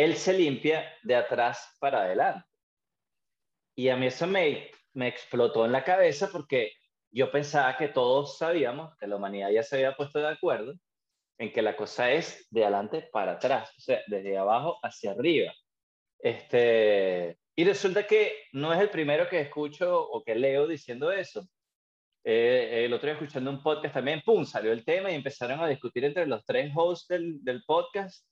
él se limpia de atrás para adelante. Y a mí eso me, explotó en la cabeza porque yo pensaba que todos sabíamos, que la humanidad ya se había puesto de acuerdo, en que la cosa es de adelante para atrás, o sea, desde abajo hacia arriba. Este, y resulta que no es el primero que escucho o que leo diciendo eso. Eh, el otro día escuchando un podcast también, ¡pum!, salió el tema y empezaron a discutir entre los tres hosts del podcast.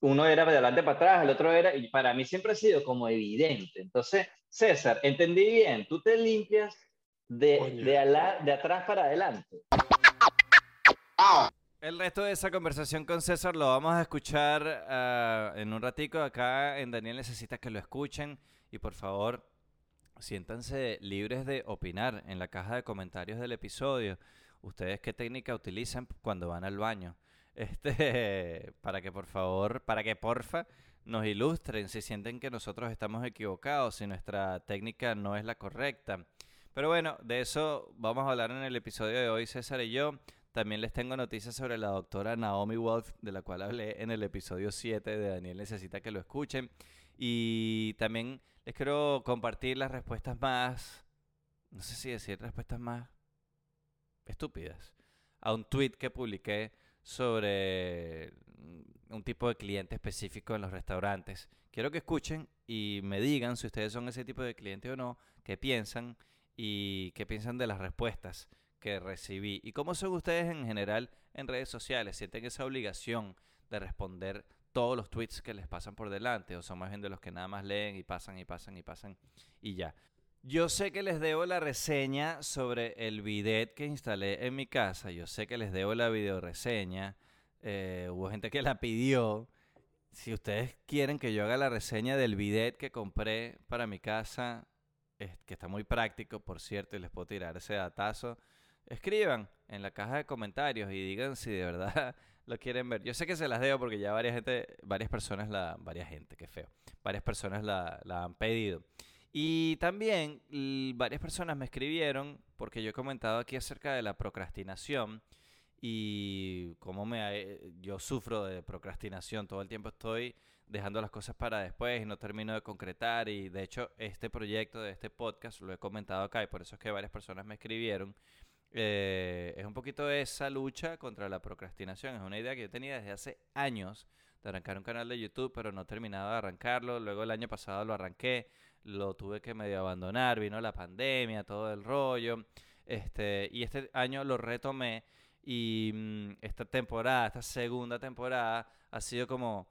Uno era de adelante para atrás, el otro era, y para mí siempre ha sido como evidente. Entonces, César, entendí bien, tú te limpias de, de, de atrás para adelante. El resto de esa conversación con César lo vamos a escuchar ah, en un ratico acá en Daniel Necesita que lo escuchen y por favor siéntanse libres de opinar en la caja de comentarios del episodio. Ustedes qué técnica utilizan cuando van al baño. Este, para que por favor, para que porfa nos ilustren si sienten que nosotros estamos equivocados, si nuestra técnica no es la correcta. Pero bueno, de eso vamos a hablar en el episodio de hoy, César y yo. También les tengo noticias sobre la doctora Naomi Wolf, de la cual hablé en el episodio 7 de Daniel Necesita que lo escuchen. Y también les quiero compartir las respuestas más, no sé si decir respuestas más estúpidas, a un tweet que publiqué sobre un tipo de cliente específico en los restaurantes. Quiero que escuchen y me digan si ustedes son ese tipo de cliente o no, qué piensan y qué piensan de las respuestas que recibí. ¿Y cómo son ustedes en general en redes sociales? ¿Sienten esa obligación de responder todos los tweets que les pasan por delante? ¿O son más bien de los que nada más leen y pasan y pasan y pasan y ya? Yo sé que les debo la reseña sobre el bidet que instalé en mi casa. Yo sé que les debo la video reseña. Eh, hubo gente que la pidió. Si ustedes quieren que yo haga la reseña del bidet que compré para mi casa, que está muy práctico, por cierto, y les puedo tirar ese datazo, escriban en la caja de comentarios y digan si de verdad lo quieren ver. Yo sé que se las debo porque ya varias gente, varias personas varias gente, qué feo, varias personas la han pedido. Y también varias personas me escribieron porque yo he comentado aquí acerca de la procrastinación y cómo me yo sufro de procrastinación todo el tiempo estoy dejando las cosas para después y no termino de concretar y de hecho este proyecto de este podcast lo he comentado acá y por eso es que varias personas me escribieron eh, es un poquito esa lucha contra la procrastinación. Es una idea que yo tenía desde hace años de arrancar un canal de YouTube, pero no terminaba de arrancarlo. Luego el año pasado lo arranqué, lo tuve que medio abandonar, vino la pandemia, todo el rollo. Este, y este año lo retomé y mm, esta temporada, esta segunda temporada, ha sido como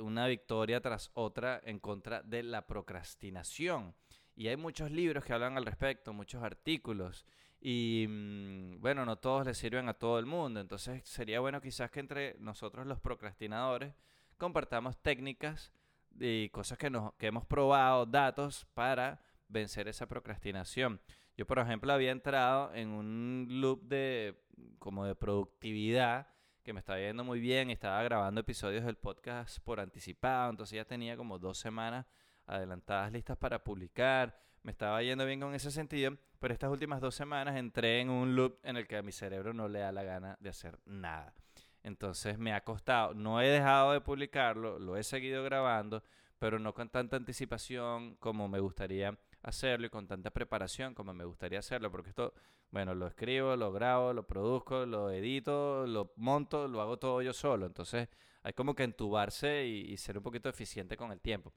una victoria tras otra en contra de la procrastinación. Y hay muchos libros que hablan al respecto, muchos artículos. Y mm, bueno, no todos les sirven a todo el mundo. Entonces sería bueno quizás que entre nosotros los procrastinadores compartamos técnicas y cosas que, nos, que hemos probado, datos para vencer esa procrastinación. Yo, por ejemplo, había entrado en un loop de como de productividad que me estaba yendo muy bien. Estaba grabando episodios del podcast por anticipado. Entonces ya tenía como dos semanas adelantadas listas para publicar me estaba yendo bien con ese sentido, pero estas últimas dos semanas entré en un loop en el que a mi cerebro no le da la gana de hacer nada. Entonces me ha costado, no he dejado de publicarlo, lo he seguido grabando, pero no con tanta anticipación como me gustaría hacerlo y con tanta preparación como me gustaría hacerlo, porque esto, bueno, lo escribo, lo grabo, lo produzco, lo edito, lo monto, lo hago todo yo solo. Entonces hay como que entubarse y, y ser un poquito eficiente con el tiempo.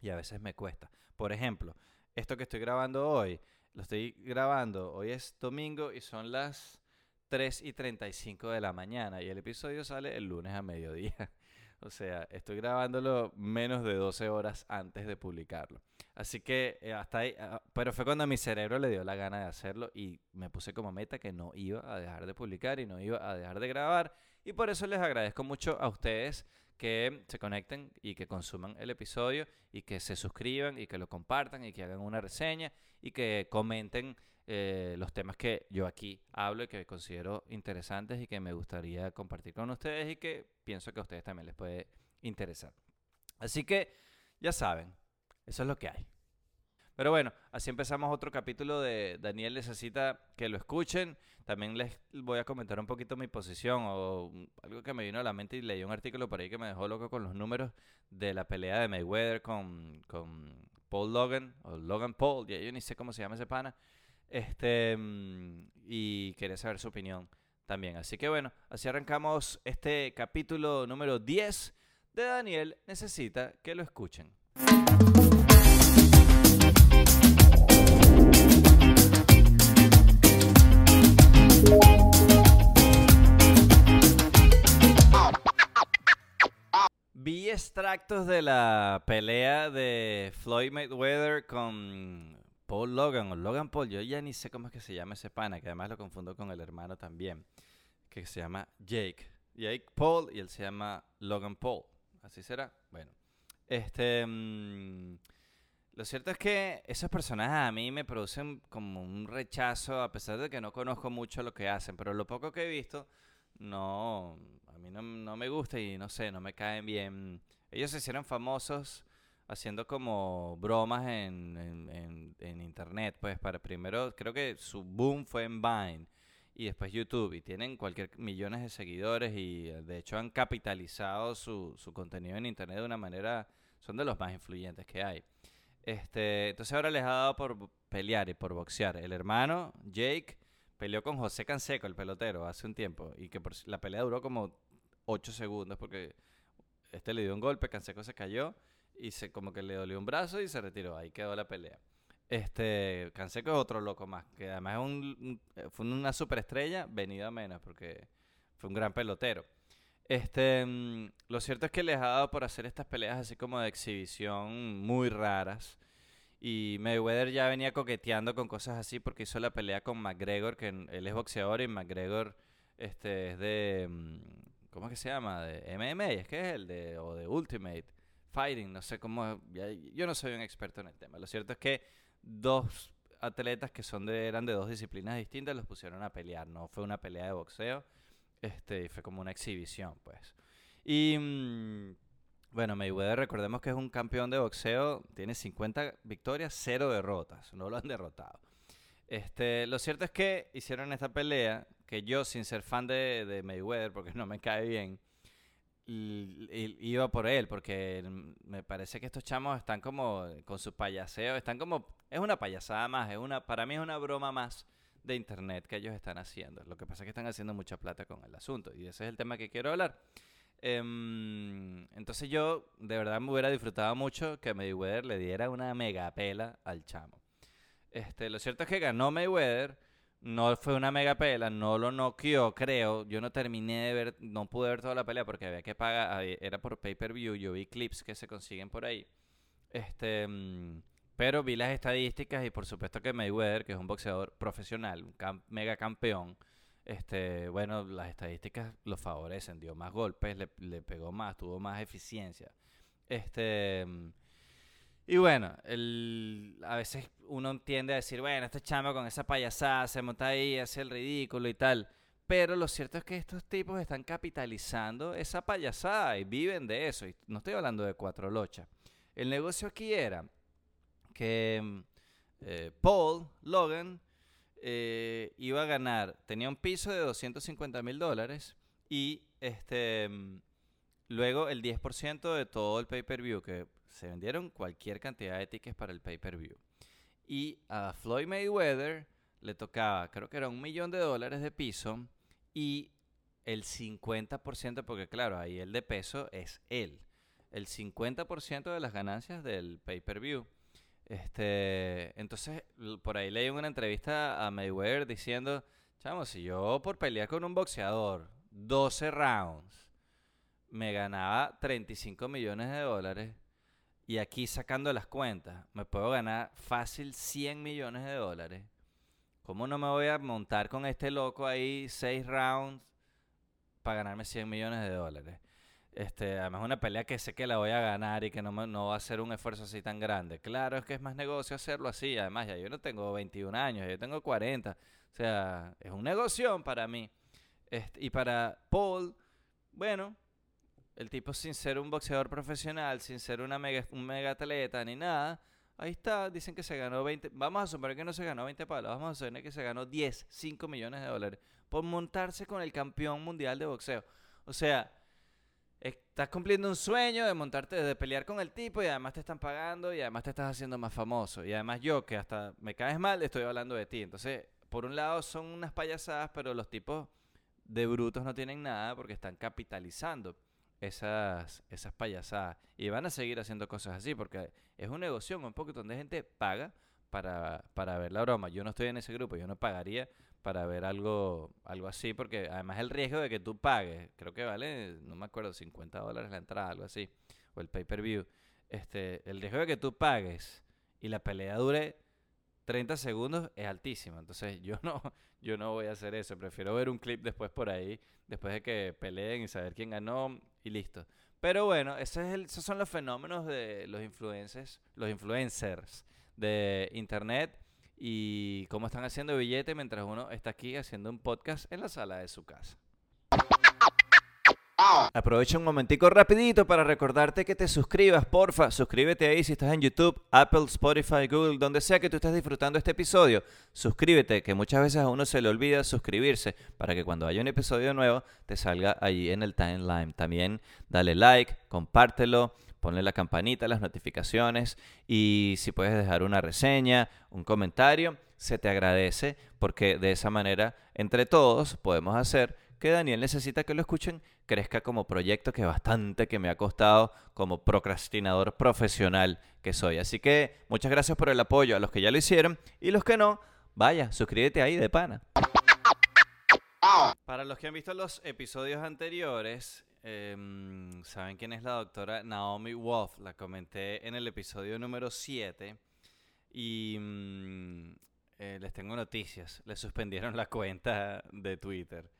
Y a veces me cuesta. Por ejemplo, esto que estoy grabando hoy, lo estoy grabando, hoy es domingo y son las 3 y 35 de la mañana y el episodio sale el lunes a mediodía. O sea, estoy grabándolo menos de 12 horas antes de publicarlo. Así que eh, hasta ahí, ah, pero fue cuando mi cerebro le dio la gana de hacerlo y me puse como meta que no iba a dejar de publicar y no iba a dejar de grabar. Y por eso les agradezco mucho a ustedes que se conecten y que consuman el episodio y que se suscriban y que lo compartan y que hagan una reseña y que comenten eh, los temas que yo aquí hablo y que considero interesantes y que me gustaría compartir con ustedes y que pienso que a ustedes también les puede interesar. Así que ya saben, eso es lo que hay. Pero bueno, así empezamos otro capítulo de Daniel necesita que lo escuchen. También les voy a comentar un poquito mi posición o algo que me vino a la mente y leí un artículo por ahí que me dejó loco con los números de la pelea de Mayweather con, con Paul Logan o Logan Paul, ya yo ni sé cómo se llama ese pana. Este, mm, y quería saber su opinión también. Así que bueno, así arrancamos este capítulo número 10 de Daniel Necesita que lo escuchen. Vi extractos de la pelea de Floyd Mayweather con Paul Logan o Logan Paul. Yo ya ni sé cómo es que se llama ese pana, que además lo confundo con el hermano también, que se llama Jake. Jake Paul y él se llama Logan Paul. Así será. Bueno, este. Mm, lo cierto es que esos personajes a mí me producen como un rechazo, a pesar de que no conozco mucho lo que hacen, pero lo poco que he visto, no, a mí no, no me gusta y no sé, no me caen bien. Ellos se hicieron famosos haciendo como bromas en, en, en, internet, pues para primero, creo que su boom fue en Vine y después YouTube y tienen cualquier millones de seguidores y de hecho han capitalizado su, su contenido en internet de una manera, son de los más influyentes que hay. Este, entonces ahora les ha dado por pelear y por boxear. El hermano, Jake, peleó con José Canseco, el pelotero, hace un tiempo. Y que la pelea duró como 8 segundos porque este le dio un golpe, Canseco se cayó y se como que le dolió un brazo y se retiró. Ahí quedó la pelea. Este, Canseco es otro loco más, que además es un, fue una superestrella venida a menos porque fue un gran pelotero. Este, mm, lo cierto es que les ha dado por hacer estas peleas así como de exhibición muy raras. Y Mayweather ya venía coqueteando con cosas así porque hizo la pelea con McGregor, que él es boxeador y McGregor este, es de... Mm, ¿Cómo es que se llama? De MMA, es que es el de... o de Ultimate Fighting, no sé cómo... yo no soy un experto en el tema. Lo cierto es que dos atletas que son de, eran de dos disciplinas distintas los pusieron a pelear. No fue una pelea de boxeo este, fue como una exhibición, pues. Y mm, bueno, Mayweather, recordemos que es un campeón de boxeo, tiene 50 victorias, 0 derrotas, no lo han derrotado. Este, lo cierto es que hicieron esta pelea, que yo sin ser fan de, de Mayweather, porque no me cae bien, iba por él, porque me parece que estos chamos están como con su payaseo, están como, es una payasada más, es una, para mí es una broma más de internet que ellos están haciendo. Lo que pasa es que están haciendo mucha plata con el asunto y ese es el tema que quiero hablar. Em, entonces yo de verdad me hubiera disfrutado mucho que Mayweather le diera una mega pela al chamo. Este, lo cierto es que ganó Mayweather, no fue una mega pela, no lo noqueó, creo. Yo no terminé de ver, no pude ver toda la pelea porque había que pagar, era por pay-per-view, yo vi clips que se consiguen por ahí. Este, em, pero vi las estadísticas y por supuesto que Mayweather, que es un boxeador profesional, un mega campeón, este, bueno, las estadísticas lo favorecen, dio más golpes, le, pegó más, tuvo más eficiencia. Este, y bueno, el, a veces uno tiende a decir, bueno, este chamo con esa payasada se monta ahí, hace el ridículo y tal. Pero lo cierto es que estos tipos están capitalizando esa payasada y viven de eso. Y no estoy hablando de cuatro lochas. El negocio aquí era que eh, Paul Logan eh, iba a ganar, tenía un piso de 250 mil dólares y este mm, luego el 10% de todo el pay-per-view, que se vendieron cualquier cantidad de tickets para el pay-per-view. Y a Floyd Mayweather le tocaba, creo que era un millón de dólares de piso y el 50%, porque claro, ahí el de peso es él, el 50% de las ganancias del pay-per-view. Este, entonces, por ahí leí una entrevista a Mayweather diciendo, chamo, si yo por pelear con un boxeador 12 rounds me ganaba 35 millones de dólares y aquí sacando las cuentas me puedo ganar fácil 100 millones de dólares. ¿Cómo no me voy a montar con este loco ahí 6 rounds para ganarme 100 millones de dólares? Este, además una pelea que sé que la voy a ganar y que no, no va a ser un esfuerzo así tan grande. Claro, es que es más negocio hacerlo así. Además, ya yo no tengo 21 años, yo tengo 40. O sea, es un negocio para mí. Este, y para Paul, bueno, el tipo sin ser un boxeador profesional, sin ser una mega, un mega atleta ni nada, ahí está, dicen que se ganó 20, vamos a suponer que no se ganó 20 palos, vamos a suponer que se ganó 10, 5 millones de dólares por montarse con el campeón mundial de boxeo. O sea, estás cumpliendo un sueño de montarte, de pelear con el tipo y además te están pagando y además te estás haciendo más famoso. Y además yo, que hasta me caes mal, estoy hablando de ti. Entonces, por un lado son unas payasadas, pero los tipos de brutos no tienen nada porque están capitalizando esas, esas payasadas. Y van a seguir haciendo cosas así porque es un negocio un poco donde gente paga para, para ver la broma. Yo no estoy en ese grupo, yo no pagaría para ver algo, algo así, porque además el riesgo de que tú pagues, creo que vale, no me acuerdo, 50 dólares la entrada, algo así, o el pay-per-view, este, el riesgo de que tú pagues y la pelea dure 30 segundos es altísimo. Entonces yo no, yo no voy a hacer eso. Prefiero ver un clip después por ahí, después de que peleen y saber quién ganó y listo. Pero bueno, es el, esos son los fenómenos de los influencers, los influencers de internet y cómo están haciendo billete mientras uno está aquí haciendo un podcast en la sala de su casa. Aprovecho un momentico rapidito para recordarte que te suscribas, porfa. Suscríbete ahí si estás en YouTube, Apple, Spotify, Google, donde sea que tú estés disfrutando este episodio. Suscríbete, que muchas veces a uno se le olvida suscribirse para que cuando haya un episodio nuevo te salga allí en el timeline. También dale like, compártelo ponle la campanita, las notificaciones y si puedes dejar una reseña, un comentario, se te agradece porque de esa manera entre todos podemos hacer que Daniel necesita que lo escuchen crezca como proyecto que bastante que me ha costado como procrastinador profesional que soy. Así que muchas gracias por el apoyo a los que ya lo hicieron y los que no, vaya, suscríbete ahí de pana. Para los que han visto los episodios anteriores, Em, ¿Saben quién es la doctora Naomi Wolf? La comenté en el episodio número 7. Y mm, eh, les tengo noticias. Le suspendieron la cuenta de Twitter.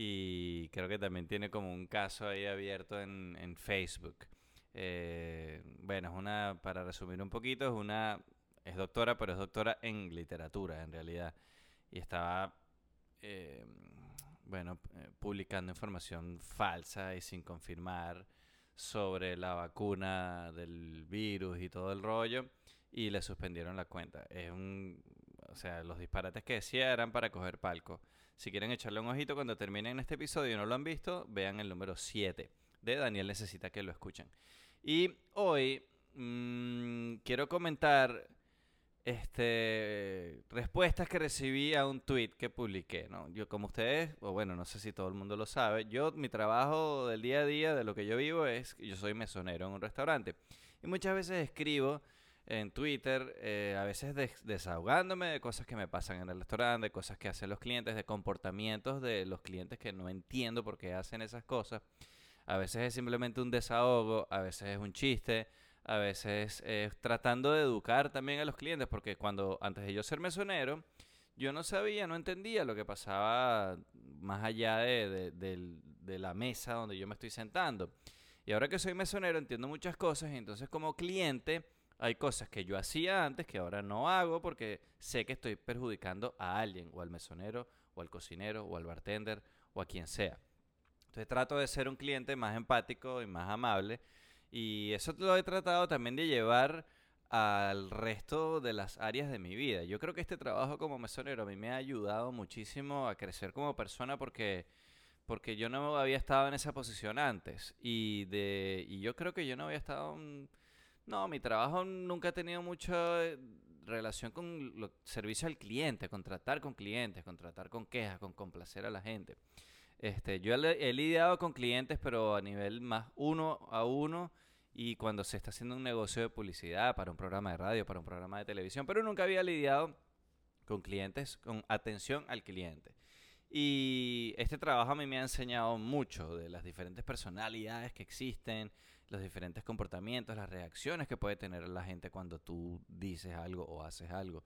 Y creo que también tiene como un caso ahí abierto en, Facebook. Eh, bueno, es una, para resumir un poquito, es una, es doctora, pero es doctora en literatura en realidad. Y estaba eh, bueno, eh, publicando información falsa y sin confirmar sobre la vacuna del virus y todo el rollo y le suspendieron la cuenta. Es un, o sea, los disparates que decía eran para coger palco. Si quieren echarle un ojito cuando terminen este episodio y no lo han visto, vean el número 7 de Daniel necesita que lo escuchen. Y hoy mmm, quiero comentar este, respuestas que recibí a un tweet que publiqué, ¿no? Yo, como ustedes, o bueno, no sé si todo el mundo lo sabe, yo, mi trabajo del día a día, de lo que yo vivo, es yo soy mesonero en un restaurante. Y muchas veces escribo en Twitter, eh, a veces desahogándome de cosas que me pasan en el restaurante, de cosas que hacen los clientes, de comportamientos de los clientes que no entiendo por qué hacen esas cosas. A veces es simplemente un desahogo, a veces es un chiste, a veces es tratando de educar también a los clientes, porque cuando antes de yo ser mesonero, yo no sabía, no entendía lo que pasaba más allá de, de, la mesa donde yo me estoy sentando. Y ahora que soy mesonero entiendo muchas cosas entonces como cliente hay cosas que yo hacía antes que ahora no hago porque sé que estoy perjudicando a alguien, o al mesonero, o al cocinero, o al bartender, o a quien sea. Entonces trato de ser un cliente más empático y más amable y eso lo he tratado también de llevar al resto de las áreas de mi vida. Yo creo que este trabajo como mesonero a mí me ha ayudado muchísimo a crecer como persona porque, porque yo no había estado en esa posición antes. Y, de, y yo creo que yo no había estado... no, mi trabajo nunca ha tenido mucha eh, relación con el servicio al cliente, con tratar con clientes, con tratar con quejas, con complacer a la gente. Este, yo he, lidiado con clientes, pero a nivel más uno a uno y cuando se está haciendo un negocio de publicidad para un programa de radio, para un programa de televisión, pero nunca había lidiado con clientes, con atención al cliente. Y este trabajo a mí me ha enseñado mucho de las diferentes personalidades que existen, los diferentes comportamientos, las reacciones que puede tener la gente cuando tú dices algo o haces algo.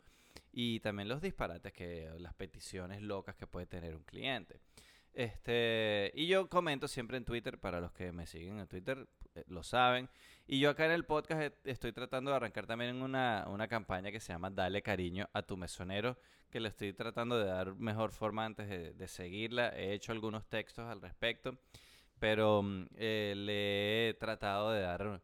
Y también los disparates que, las peticiones locas que puede tener un cliente. Este, y yo comento siempre en Twitter, para los que me siguen en Twitter, eh, lo saben. Y yo acá en el podcast estoy tratando de arrancar también una, una campaña que se llama Dale cariño a tu mesonero, que le estoy tratando de dar mejor forma antes de, seguirla. He hecho algunos textos al respecto, pero mm, eh, le he tratado de dar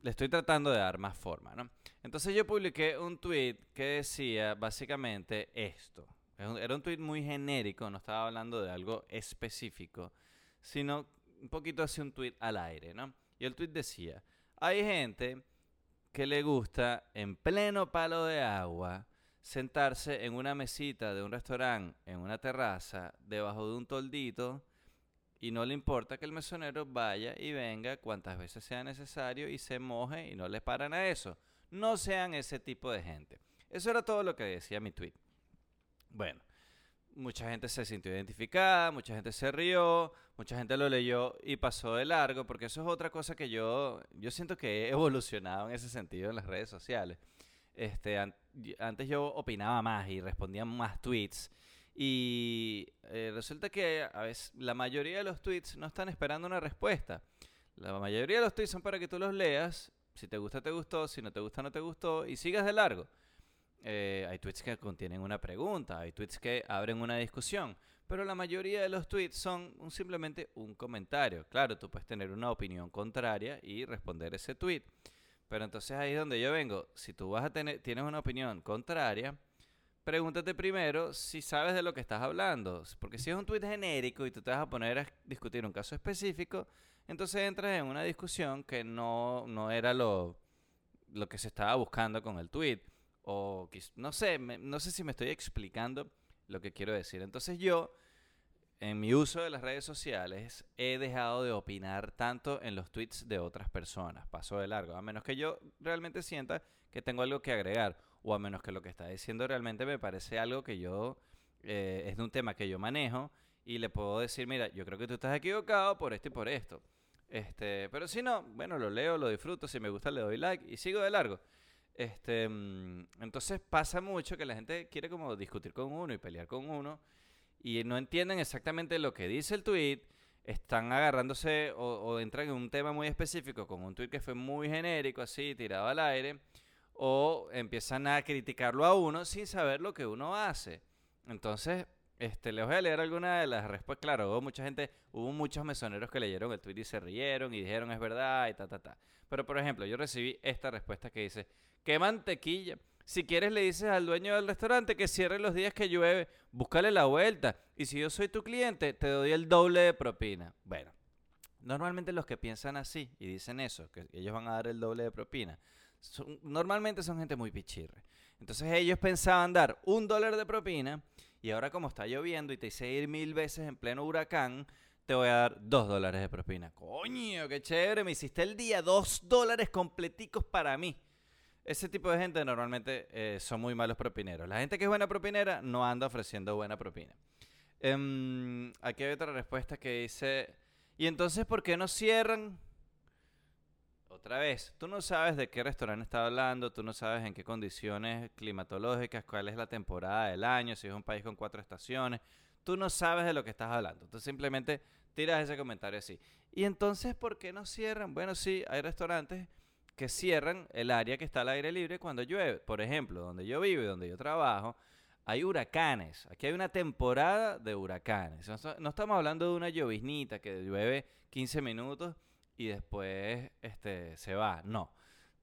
le estoy tratando de dar más forma, ¿no? Entonces yo publiqué un tweet que decía básicamente esto. Era un tweet muy genérico, no estaba hablando de algo específico, sino un poquito así un tweet al aire, ¿no? Y el tweet decía, hay gente que le gusta en pleno palo de agua sentarse en una mesita de un restaurante, en una terraza, debajo de un toldito, y no le importa que el mesonero vaya y venga cuantas veces sea necesario y se moje y no le paran a eso. No sean ese tipo de gente. Eso era todo lo que decía mi tweet. Bueno, mucha gente se sintió identificada, mucha gente se rió, mucha gente lo leyó y pasó de largo, porque eso es otra cosa que yo, yo siento que he evolucionado en ese sentido en las redes sociales. Este, antes yo opinaba más y respondía más tweets. Y eh, resulta que a veces la mayoría de los tweets no están esperando una respuesta. La mayoría de los tweets son para que tú los leas. Si te gusta, te gustó. Si no te gusta, no te gustó. Y sigas de largo. Eh, hay tweets que contienen una pregunta, hay tweets que abren una discusión, pero la mayoría de los tweets son simplemente un comentario. Claro, tú puedes tener una opinión contraria y responder ese tweet, pero entonces ahí es donde yo vengo. Si tú vas a tener, tienes una opinión contraria, pregúntate primero si sabes de lo que estás hablando, porque si es un tweet genérico y tú te vas a poner a discutir un caso específico, entonces entras en una discusión que no, no era lo, lo que se estaba buscando con el tweet. O no sé, no sé si me estoy explicando lo que quiero decir. Entonces yo, en mi uso de las redes sociales, he dejado de opinar tanto en los tweets de otras personas. Paso de largo. A menos que yo realmente sienta que tengo algo que agregar. O a menos que lo que está diciendo realmente me parece algo que yo... Eh, es de un tema que yo manejo. Y le puedo decir, mira, yo creo que tú estás equivocado por esto y por esto. Este, pero si no, bueno, lo leo, lo disfruto, si me gusta le doy like y sigo de largo. Este, mm, entonces pasa mucho que la gente quiere como discutir con uno y pelear con uno y no entienden exactamente lo que dice el tweet, están agarrándose o, entran en un tema muy específico con un tweet que fue muy genérico, así, tirado al aire, o empiezan a criticarlo a uno sin saber lo que uno hace. Entonces, este, les voy a leer alguna de las respuestas. Claro, hubo mucha gente, hubo muchos mesoneros que leyeron el tweet y se rieron y dijeron es verdad y ta, ta, ta. Pero, por ejemplo, yo recibí esta respuesta que dice, qué mantequilla. Si quieres le dices al dueño del restaurante que cierre los días que llueve, búscale la vuelta. Y si yo soy tu cliente, te doy el doble de propina. Bueno, normalmente los que piensan así y dicen eso, que ellos van a dar el doble de propina, normalmente son gente muy pichirre. Entonces ellos pensaban dar un dólar de propina y ahora como está lloviendo y te hice ir mil veces en pleno huracán, te voy a dar dos dólares de propina. Coño, qué chévere, me hiciste el día, dos dólares completicos para mí. Ese tipo de gente normalmente eh, son muy malos propineros. La gente que es buena propinera no anda ofreciendo buena propina. Em, aquí hay otra respuesta que dice, ¿y entonces por qué no cierran? Otra vez, tú no sabes de qué restaurante está hablando, tú no sabes en qué condiciones climatológicas, cuál es la temporada del año, si es un país con cuatro estaciones, tú no sabes de lo que estás hablando. Tú simplemente tiras ese comentario así. ¿Y entonces por qué no cierran? Bueno, sí, hay restaurantes que cierran el área que está al aire libre cuando llueve. Por ejemplo, donde yo vivo y donde yo trabajo, hay huracanes. Aquí hay una temporada de huracanes. No estamos hablando de una lloviznita que llueve 15 minutos y después este, se va. No.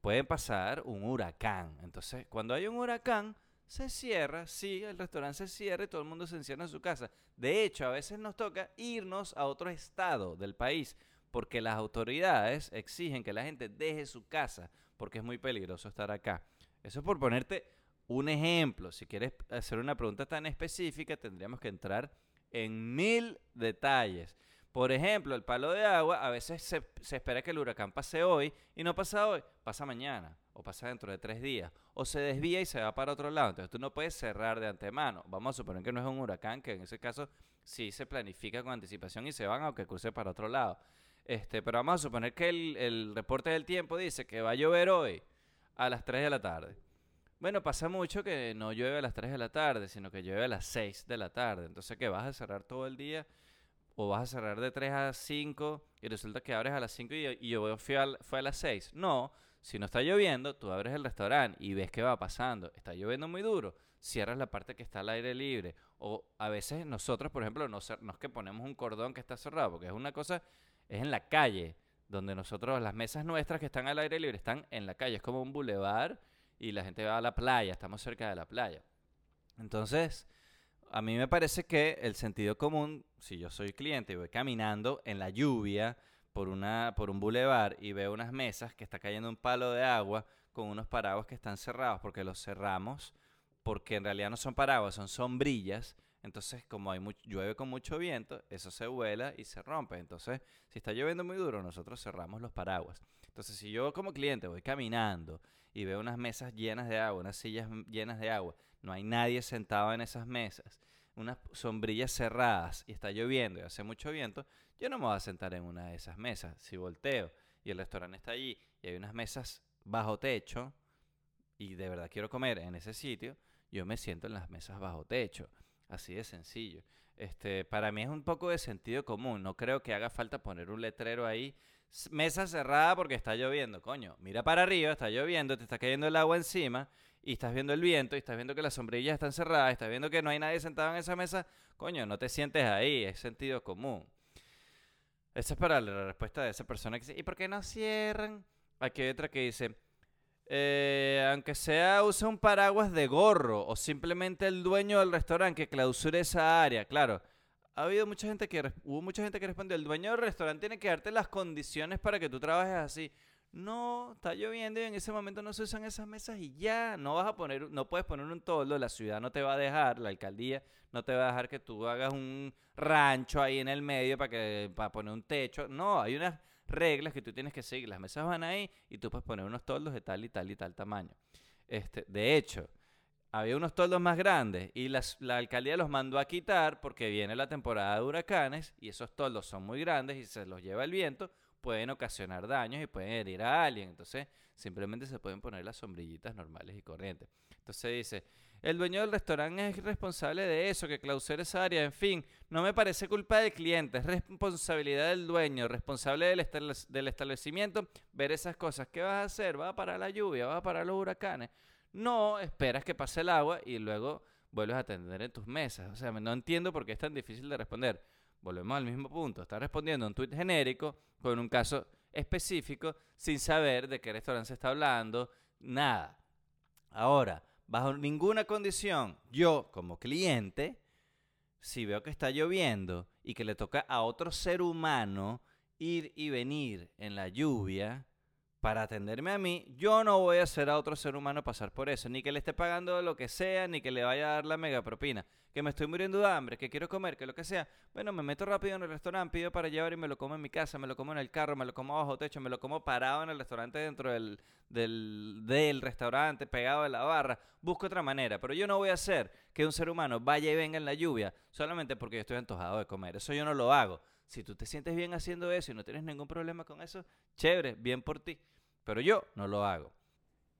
Puede pasar un huracán. Entonces, cuando hay un huracán, se cierra, sí, el restaurante se cierra y todo el mundo se encierra en su casa. De hecho, a veces nos toca irnos a otro estado del país porque las autoridades exigen que la gente deje su casa porque es muy peligroso estar acá. Eso es por ponerte un ejemplo. Si quieres hacer una pregunta tan específica, tendríamos que entrar en mil detalles. Por ejemplo, el palo de agua, a veces se, espera que el huracán pase hoy y no pasa hoy, pasa mañana o pasa dentro de tres días, o se desvía y se va para otro lado. Entonces tú no puedes cerrar de antemano. Vamos a suponer que no es un huracán, que en ese caso sí se planifica con anticipación y se van aunque cruce para otro lado. Este, pero vamos a suponer que el, reporte del tiempo dice que va a llover hoy a las 3 de la tarde. Bueno, pasa mucho que no llueve a las 3 de la tarde, sino que llueve a las 6 de la tarde. Entonces, ¿qué vas a cerrar todo el día? ¿O vas a cerrar de 3 a 5 y resulta que abres a las 5 y, yo fui a, fue a las 6? No, si no está lloviendo, tú abres el restaurante y ves qué va pasando. Está lloviendo muy duro, cierras la parte que está al aire libre. O a veces nosotros, por ejemplo, no, no es que ponemos un cordón que está cerrado, porque es una cosa es en la calle. donde nosotros, las mesas nuestras que están al aire libre, están en la calle. Es como un bulevar y la gente va a la playa, estamos cerca de la playa. Entonces, a mí me parece que el sentido común, si yo soy cliente y voy caminando en la lluvia por, una, por un bulevar y veo unas mesas que está cayendo un palo de agua con unos paraguas que están cerrados porque los cerramos, porque en realidad no son paraguas, son sombrillas. Entonces, como hay llueve con mucho viento, eso se vuela y se rompe. Entonces, si está lloviendo muy duro, nosotros cerramos los paraguas. Entonces, si yo como cliente voy caminando y veo unas mesas llenas de agua, unas sillas llenas de agua, no hay nadie sentado en esas mesas, unas sombrillas cerradas y está lloviendo y hace mucho viento, yo no me voy a sentar en una de esas mesas. Si volteo y el restaurante está allí y hay unas mesas bajo techo y de verdad quiero comer en ese sitio, yo me siento en las mesas bajo techo. Así de sencillo. Este, para mí es un poco de sentido común. No creo que haga falta poner un letrero ahí. Mesa cerrada porque está lloviendo. Coño, mira para arriba, está lloviendo, te está cayendo el agua encima y estás viendo el viento y estás viendo que las sombrillas están cerradas, estás viendo que no hay nadie sentado en esa mesa. Coño, no te sientes ahí, es sentido común. Esa es para la respuesta de esa persona que dice, ¿y por qué no cierran? Aquí hay otra que dice, eh, aunque sea usa un paraguas de gorro o simplemente el dueño del restaurante que clausure esa área, claro. Ha habido mucha gente que hubo mucha gente que respondió, el dueño del restaurante tiene que darte las condiciones para que tú trabajes así. No, está lloviendo y en ese momento no se usan esas mesas y ya, no vas a poner, no puedes poner un toldo, la ciudad no te va a dejar, la alcaldía no te va a dejar que tú hagas un rancho ahí en el medio para que para poner un techo. No, hay unas reglas que tú tienes que seguir. Las mesas van ahí y tú puedes poner unos toldos de tal y tal y tal tamaño. Este, de hecho, había unos toldos más grandes y la alcaldía los mandó a quitar porque viene la temporada de huracanes y esos toldos son muy grandes y se los lleva el viento, pueden ocasionar daños y pueden herir a alguien. Entonces, simplemente se pueden poner las sombrillitas normales y corrientes. Entonces dice, el dueño del restaurante es responsable de eso, que clausure esa área. En fin, no me parece culpa del cliente, es responsabilidad del dueño, responsable del, del establecimiento, ver esas cosas. ¿Qué vas a hacer? ¿Vas a parar la lluvia? ¿Vas a parar los huracanes? No, esperas que pase el agua y luego vuelves a atender en tus mesas. O sea, no entiendo por qué es tan difícil de responder. Volvemos al mismo punto. Está respondiendo un tuit genérico con un caso específico sin saber de qué restaurante se está hablando, nada. Ahora, bajo ninguna condición, yo como cliente, si veo que está lloviendo y que le toca a otro ser humano ir y venir en la lluvia para atenderme a mí, yo no voy a hacer a otro ser humano pasar por eso, ni que le esté pagando lo que sea, ni que le vaya a dar la mega propina que me estoy muriendo de hambre, que quiero comer, que lo que sea, bueno, me meto rápido en el restaurante, pido para llevar y me lo como en mi casa, me lo como en el carro, me lo como bajo techo, me lo como parado en el restaurante dentro del, del, del restaurante, pegado a la barra, busco otra manera, pero yo no voy a hacer que un ser humano vaya y venga en la lluvia solamente porque yo estoy antojado de comer, eso yo no lo hago. Si tú te sientes bien haciendo eso y no tienes ningún problema con eso, chévere, bien por ti, pero yo no lo hago.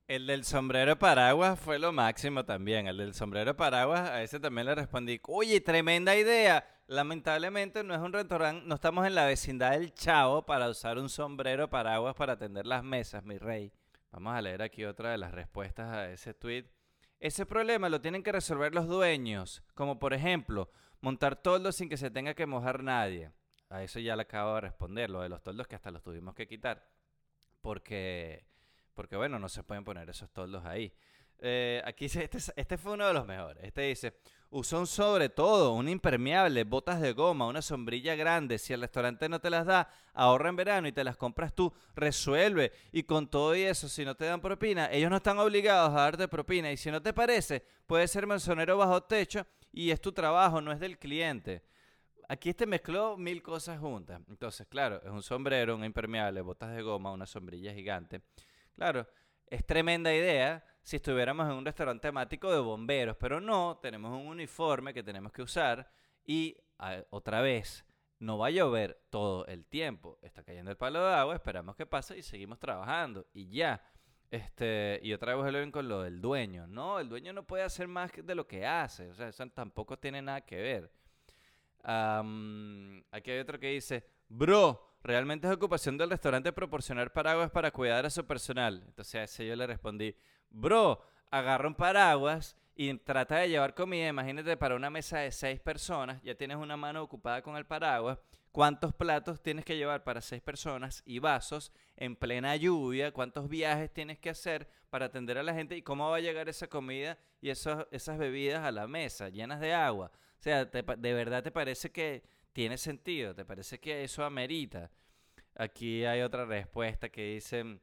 El del sombrero paraguas fue lo máximo también. El del sombrero paraguas, a ese también le respondí, oye, tremenda idea. Lamentablemente no es un restaurante, no estamos en la vecindad del Chavo para usar un sombrero paraguas para atender las mesas, mi rey. Vamos a leer aquí otra de las respuestas a ese tweet. Ese problema lo tienen que resolver los dueños, como por ejemplo, montar toldos sin que se tenga que mojar nadie. A eso ya le acabo de responder, lo de los toldos que hasta los tuvimos que quitar. Porque porque bueno, no se pueden poner esos toldos ahí. Eh, aquí este, este, fue uno de los mejores. Este dice, usó un sobre todo, un impermeable, botas de goma, una sombrilla grande. Si el restaurante no te las da, ahorra en verano y te las compras tú. Resuelve. Y con todo y eso, si no te dan propina, ellos no están obligados a darte propina. Y si no te parece, puede ser mesonero bajo techo y es tu trabajo, no es del cliente. Aquí este mezcló mil cosas juntas. Entonces, claro, es un sombrero, un impermeable, botas de goma, una sombrilla gigante. Claro, es tremenda idea si estuviéramos en un restaurante temático de bomberos, pero no, tenemos un uniforme que tenemos que usar y otra vez, no va a llover todo el tiempo. Está cayendo el palo de agua, esperamos que pase y seguimos trabajando y ya. Este, y otra vez vuelven con lo del dueño. No, el dueño no puede hacer más de lo que hace. O sea, tampoco tiene nada que ver. Aquí hay otro que dice, bro, realmente es ocupación del restaurante proporcionar paraguas para cuidar a su personal. Entonces a ese yo le respondí, bro, agarra un paraguas y trata de llevar comida. Imagínate para una mesa de seis personas, ya tienes una mano ocupada con el paraguas. cuántos platos tienes que llevar para seis personas y vasos en plena lluvia, cuántos viajes tienes que hacer para atender a la gente y cómo va a llegar esa comida y esas bebidas a la mesa llenas de agua. O sea, ¿de verdad te parece que tiene sentido? ¿Te parece que eso amerita? Aquí hay otra respuesta que dice...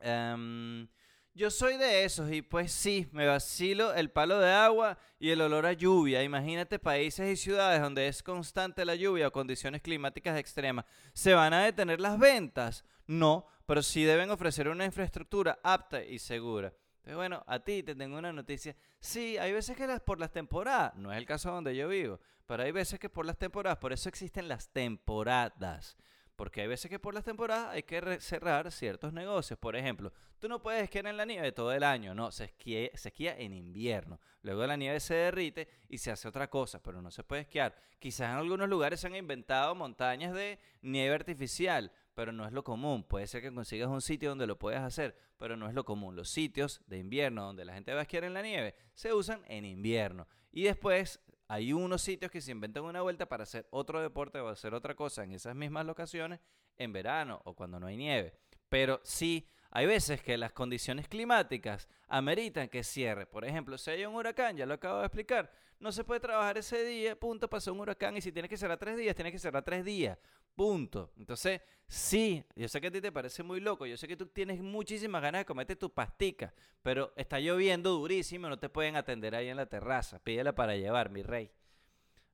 Em, yo soy de esos y pues sí, me vacilo el palo de agua y el olor a lluvia. Imagínate países y ciudades donde es constante la lluvia o condiciones climáticas extremas. ¿Se van a detener las ventas? No, pero sí deben ofrecer una infraestructura apta y segura. Entonces, bueno, a ti te tengo una noticia. Sí, hay veces que las, por las temporadas, no es el caso donde yo vivo, pero hay veces que por las temporadas, por eso existen las temporadas. Porque hay veces que por las temporadas hay que cerrar ciertos negocios. Por ejemplo, tú no puedes esquiar en la nieve todo el año. No, se esquía, se esquía en invierno. Luego la nieve se derrite y se hace otra cosa, pero no se puede esquiar. Quizás en algunos lugares se han inventado montañas de nieve artificial, pero no es lo común. Puede ser que consigas un sitio donde lo puedas hacer, pero no es lo común. Los sitios de invierno donde la gente va a esquiar en la nieve se usan en invierno. Y después hay unos sitios que se inventan una vuelta para hacer otro deporte o hacer otra cosa en esas mismas locaciones en verano o cuando no hay nieve. Pero sí, hay veces que las condiciones climáticas ameritan que cierre. Por ejemplo, si hay un huracán, ya lo acabo de explicar, no se puede trabajar ese día, punto, pasó un huracán y si tiene que cerrar tres días, tiene que cerrar tres días, punto. Entonces, sí, yo sé que a ti te parece muy loco, yo sé que tú tienes muchísimas ganas de comerte tu pastica, pero está lloviendo durísimo, no te pueden atender ahí en la terraza, pídela para llevar, mi rey.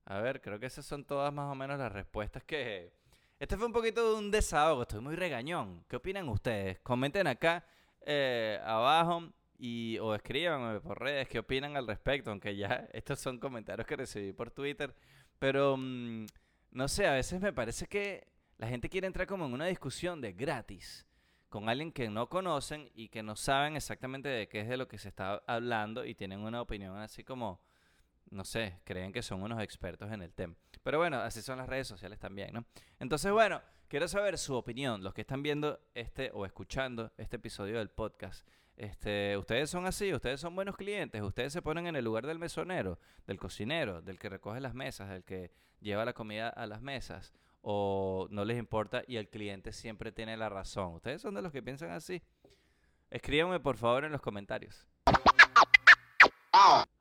A ver, creo que esas son todas más o menos las respuestas que... Este fue un poquito de un desahogo, estoy muy regañón. ¿Qué opinan ustedes? Comenten acá eh, abajo y, o escríbanme por redes qué opinan al respecto, aunque ya estos son comentarios que recibí por Twitter. Pero, mm, no sé, a veces me parece que la gente quiere entrar como en una discusión de gratis con alguien que no conocen y que no saben exactamente de qué es de lo que se está hablando y tienen una opinión así como, no sé, creen que son unos expertos en el tema. Pero bueno, así son las redes sociales también, ¿no? Entonces, bueno, quiero saber su opinión, los que están viendo este o escuchando este episodio del podcast. Este, ustedes son así, ustedes son buenos clientes, ustedes se ponen en el lugar del mesonero, del cocinero, del que recoge las mesas, del que lleva la comida a las mesas, o no les importa y el cliente siempre tiene la razón. ¿Ustedes son de los que piensan así? Escríbanme por favor en los comentarios.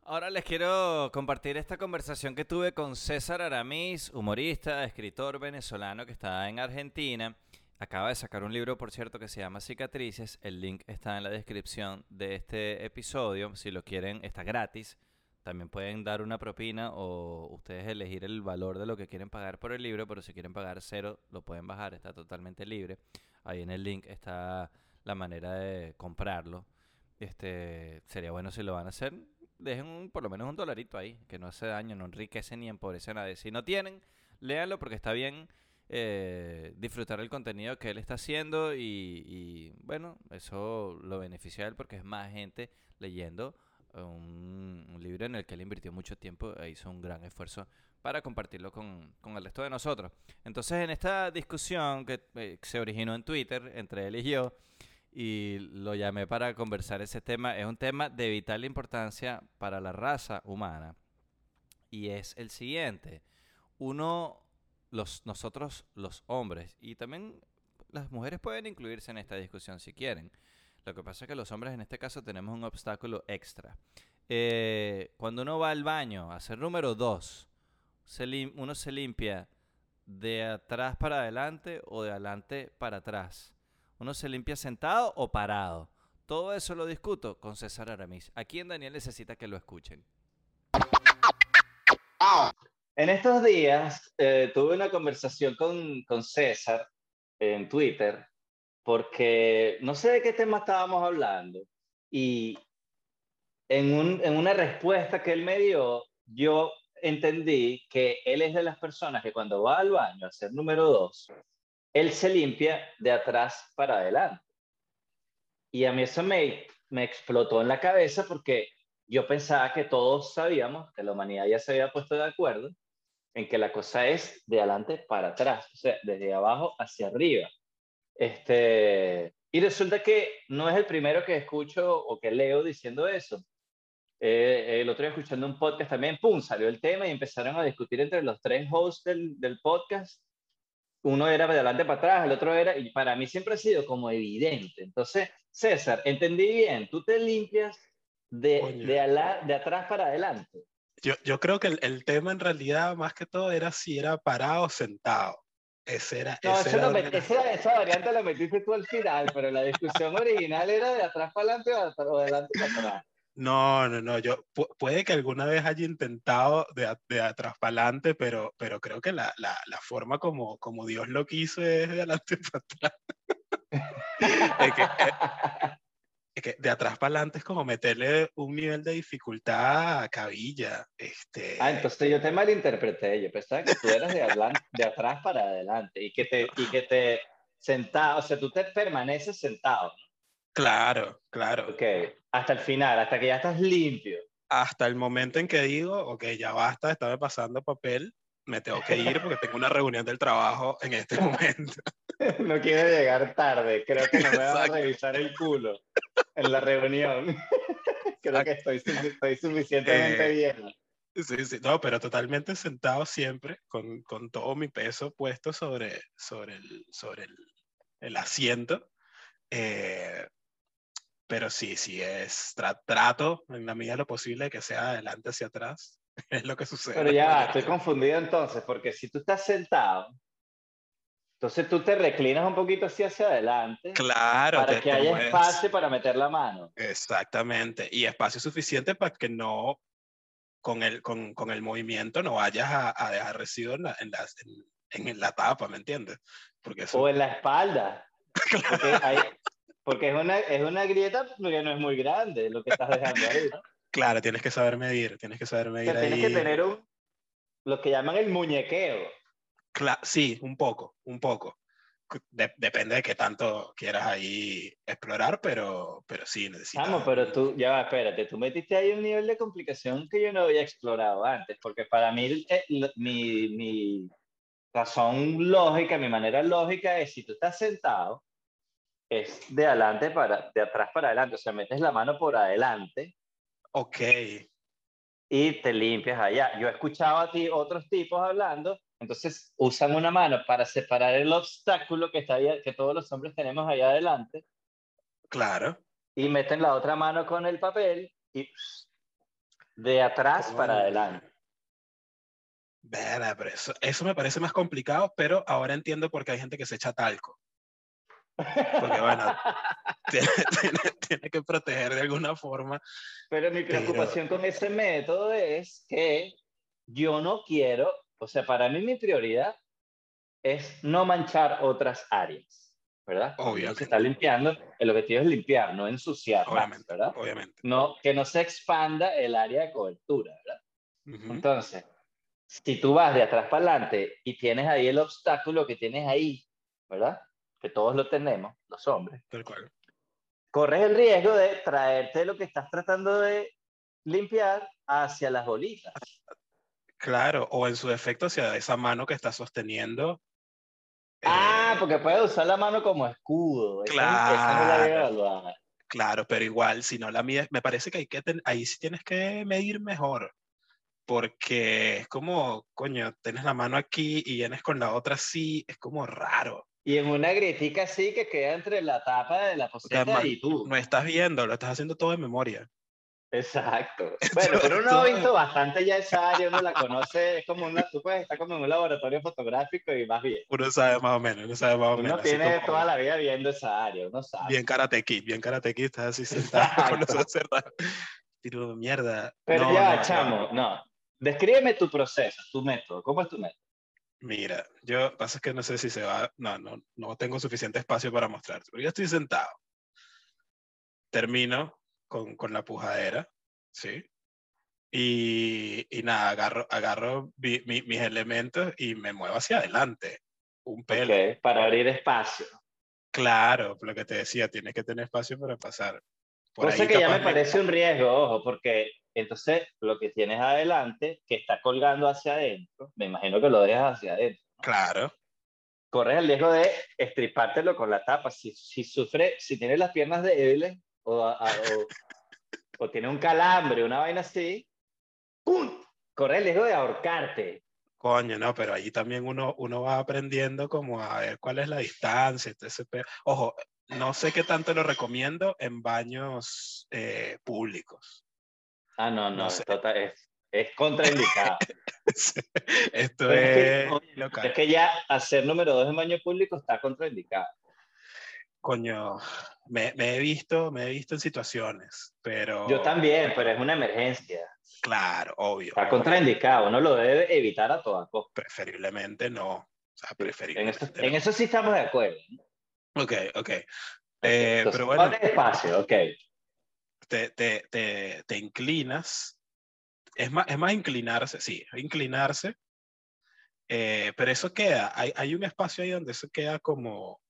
Ahora les quiero compartir esta conversación que tuve con César Aramis, humorista, escritor venezolano que está en Argentina Acaba de sacar un libro, por cierto, que se llama Cicatrices. El link está en la descripción de este episodio. Si lo quieren, está gratis. También pueden dar una propina o ustedes elegir el valor de lo que quieren pagar por el libro, pero si quieren pagar cero, lo pueden bajar, está totalmente libre. Ahí en el link está la manera de comprarlo. Este, sería bueno si lo van a hacer, dejen por lo menos un dolarito ahí, que no hace daño, no enriquece ni empobrece a nadie. Si no tienen, léanlo porque está bien eh, disfrutar el contenido que él está haciendo y, bueno, eso lo beneficia a él porque es más gente leyendo un, libro en el que él invirtió mucho tiempo e hizo un gran esfuerzo para compartirlo con, el resto de nosotros. Entonces, en esta discusión que eh, se originó en Twitter entre él y yo, y lo llamé para conversar ese tema, es un tema de vital importancia para la raza humana. Y es el siguiente. Uno los, nosotros los hombres, y también las mujeres pueden incluirse en esta discusión si quieren. Lo que pasa es que los hombres en este caso tenemos un obstáculo extra. Eh, cuando uno va al baño a hacer número dos, uno se limpia de atrás para adelante o de adelante para atrás. Uno se limpia sentado o parado. Todo eso lo discuto con César Aramis. Aquí en Daniel necesita que lo escuchen. En estos días eh, tuve una conversación con, con César en Twitter porque no sé de qué tema estábamos hablando y en, un, en una respuesta que él me dio, yo entendí que él es de las personas que cuando va al baño a hacer número dos, él se limpia de atrás para adelante. Y a mí eso me, me explotó en la cabeza porque yo pensaba que todos sabíamos que la humanidad ya se había puesto de acuerdo en que la cosa es de adelante para atrás, o sea, desde abajo hacia arriba. Este, y resulta que no es el primero que escucho o que leo diciendo eso. Eh, el otro día escuchando un podcast también, ¡pum!, salió el tema y empezaron a discutir entre los tres hosts del, del podcast uno era de adelante para atrás, el otro era, y para mí siempre ha sido como evidente. Entonces, César, entendí bien, tú te limpias de, de, de atrás para adelante. Yo, yo creo que el, el, tema en realidad, más que todo, era si era parado o sentado. Ese era, no, ese era... era... esa, esa, variante la metiste tú al final, pero la discusión original era de atrás para adelante o de adelante para atrás. No, no, no, yo pu puede que alguna vez haya intentado de, de atrás para adelante, pero, pero creo que la, la, la, forma como, como Dios lo quiso es de adelante para atrás. es, que, que, de atrás para adelante es como meterle un nivel de dificultad a cabilla. Este... Ah, entonces yo te malinterpreté, yo pensaba que tú eras de, de atrás para adelante y que te, y que te sentado, o sea, tú te permaneces sentado. Claro, claro. Ok, hasta el final, hasta que ya estás limpio. Hasta el momento en que digo, ok, ya basta, estaba pasando papel, me tengo que ir porque tengo una reunión del trabajo en este momento. No quiero llegar tarde, creo que no me va a revisar el culo en la reunión. Creo que estoy, estoy suficientemente eh, bien. Sí, sí, no, pero totalmente sentado siempre, con, con todo mi peso puesto sobre, sobre, el, sobre el, el asiento. Eh, pero sí, sí es tra trato en la medida de lo posible que sea adelante hacia atrás. Es lo que sucede. Pero ya, estoy confundido entonces, porque si tú estás sentado, entonces tú te reclinas un poquito hacia, hacia adelante. Claro. Para que haya mueves. espacio para meter la mano. Exactamente. Y espacio suficiente para que no, con el, con, con el movimiento, no vayas a, a dejar residuos en la, en, la, en, en la tapa, ¿me entiendes? Porque eso... O en la espalda. Porque hay, porque es una, es una grieta que no es muy grande lo que estás dejando ahí, ¿no? Claro, tienes que saber medir, tienes que saber medir o sea, ahí. Tienes que tener un, lo que llaman el muñequeo. Cla sí, un poco, un poco. De depende de qué tanto quieras ahí explorar, pero, pero sí necesitas. Vamos, pero tú, ya va, espérate, tú metiste ahí un nivel de complicación que yo no había explorado antes, porque para mí eh, mi, mi razón lógica, mi manera lógica es si tú estás sentado, es de adelante para, de atrás para adelante, o sea, metes la mano por adelante. Ok. Y te limpias allá. Yo he escuchado a ti otros tipos hablando, entonces usan una mano para separar el obstáculo que, está ahí, que todos los hombres tenemos allá adelante. Claro. Y meten la otra mano con el papel y de atrás oh. para adelante. Vera, pero eso, eso me parece más complicado, pero ahora entiendo por qué hay gente que se echa talco. Porque bueno, tiene, tiene, tiene, que proteger de alguna forma. Pero mi preocupación pero... con ese método es que yo no quiero, o sea, para mí mi prioridad es no manchar otras áreas, ¿verdad? Obviamente. Se está limpiando, el objetivo es limpiar, no ensuciar, obviamente, más, ¿verdad? Obviamente. No, que no se expanda el área de cobertura, ¿verdad? Uh -huh. Entonces, si tú vas de atrás para adelante y tienes ahí el obstáculo que tienes ahí, ¿verdad? Que todos lo tenemos, los hombres, Tal cual. corres el riesgo de traerte lo que estás tratando de limpiar hacia las bolitas. Claro, o en su defecto hacia esa mano que estás sosteniendo. Ah, eh... porque puedes usar la mano como escudo. Claro. no la claro, pero igual, si no la mides, me parece que hay que, ten, ahí sí tienes que medir mejor. Porque es como, coño, tienes la mano aquí y vienes con la otra así, es como raro. Y en una grietica así que queda entre la tapa de la poseta y tú. No estás viendo, lo estás haciendo todo de memoria. Exacto. Bueno, pero uno ha visto bastante ya esa área, uno la conoce, es como una, tú puedes estar como en un laboratorio fotográfico y más bien. Uno sabe más o menos, uno sabe más o uno menos. Uno tiene como, toda la vida viendo esa área, uno sabe. Bien karate kid, bien karate kid, estás así sentado con los cerrados. Tiro mierda. Pero no, ya, no, chamo, no. no. Descríbeme tu proceso, tu método, ¿cómo es tu método? Mira, yo pasa que no sé si se va, no, no, no tengo suficiente espacio para mostrarte, pero yo estoy sentado. Termino con, con la pujadera, ¿sí? Y, y nada, agarro, agarro mi, mi, mis elementos y me muevo hacia adelante. Un pelo. Okay, para abrir espacio. Claro, lo que te decía, tienes que tener espacio para pasar. Por Cosa que ya me parece un riesgo, ojo, porque entonces lo que tienes adelante, que está colgando hacia adentro, me imagino que lo dejas hacia adentro. ¿no? Claro. Corres el riesgo de estripártelo con la tapa. Si, si sufre, si tienes las piernas débiles o, a, o, o tiene un calambre, una vaina así, ¡pum! Corres el riesgo de ahorcarte. Coño, no, pero allí también uno, uno va aprendiendo como a ver cuál es la distancia. Entonces, ojo, no sé qué tanto lo recomiendo en baños eh, públicos. Ah, no, no, es, es, contraindicado. Esto es, es, que, ya hacer número dos en baño público está contraindicado. Coño, me, me, he visto, me he visto en situaciones, pero... Yo también, pero es una emergencia. Claro, obvio. Está contraindicado, uno lo debe evitar a todas cosas. Preferiblemente no. O sea, preferiblemente en, eso, en eso sí estamos de acuerdo. Ok, ok. Eh, pero bueno. espacio, ok. Te, te, te, te, inclinas. Es más, es más inclinarse, sí, inclinarse. Eh, pero eso queda, hay, hay un espacio ahí donde eso queda como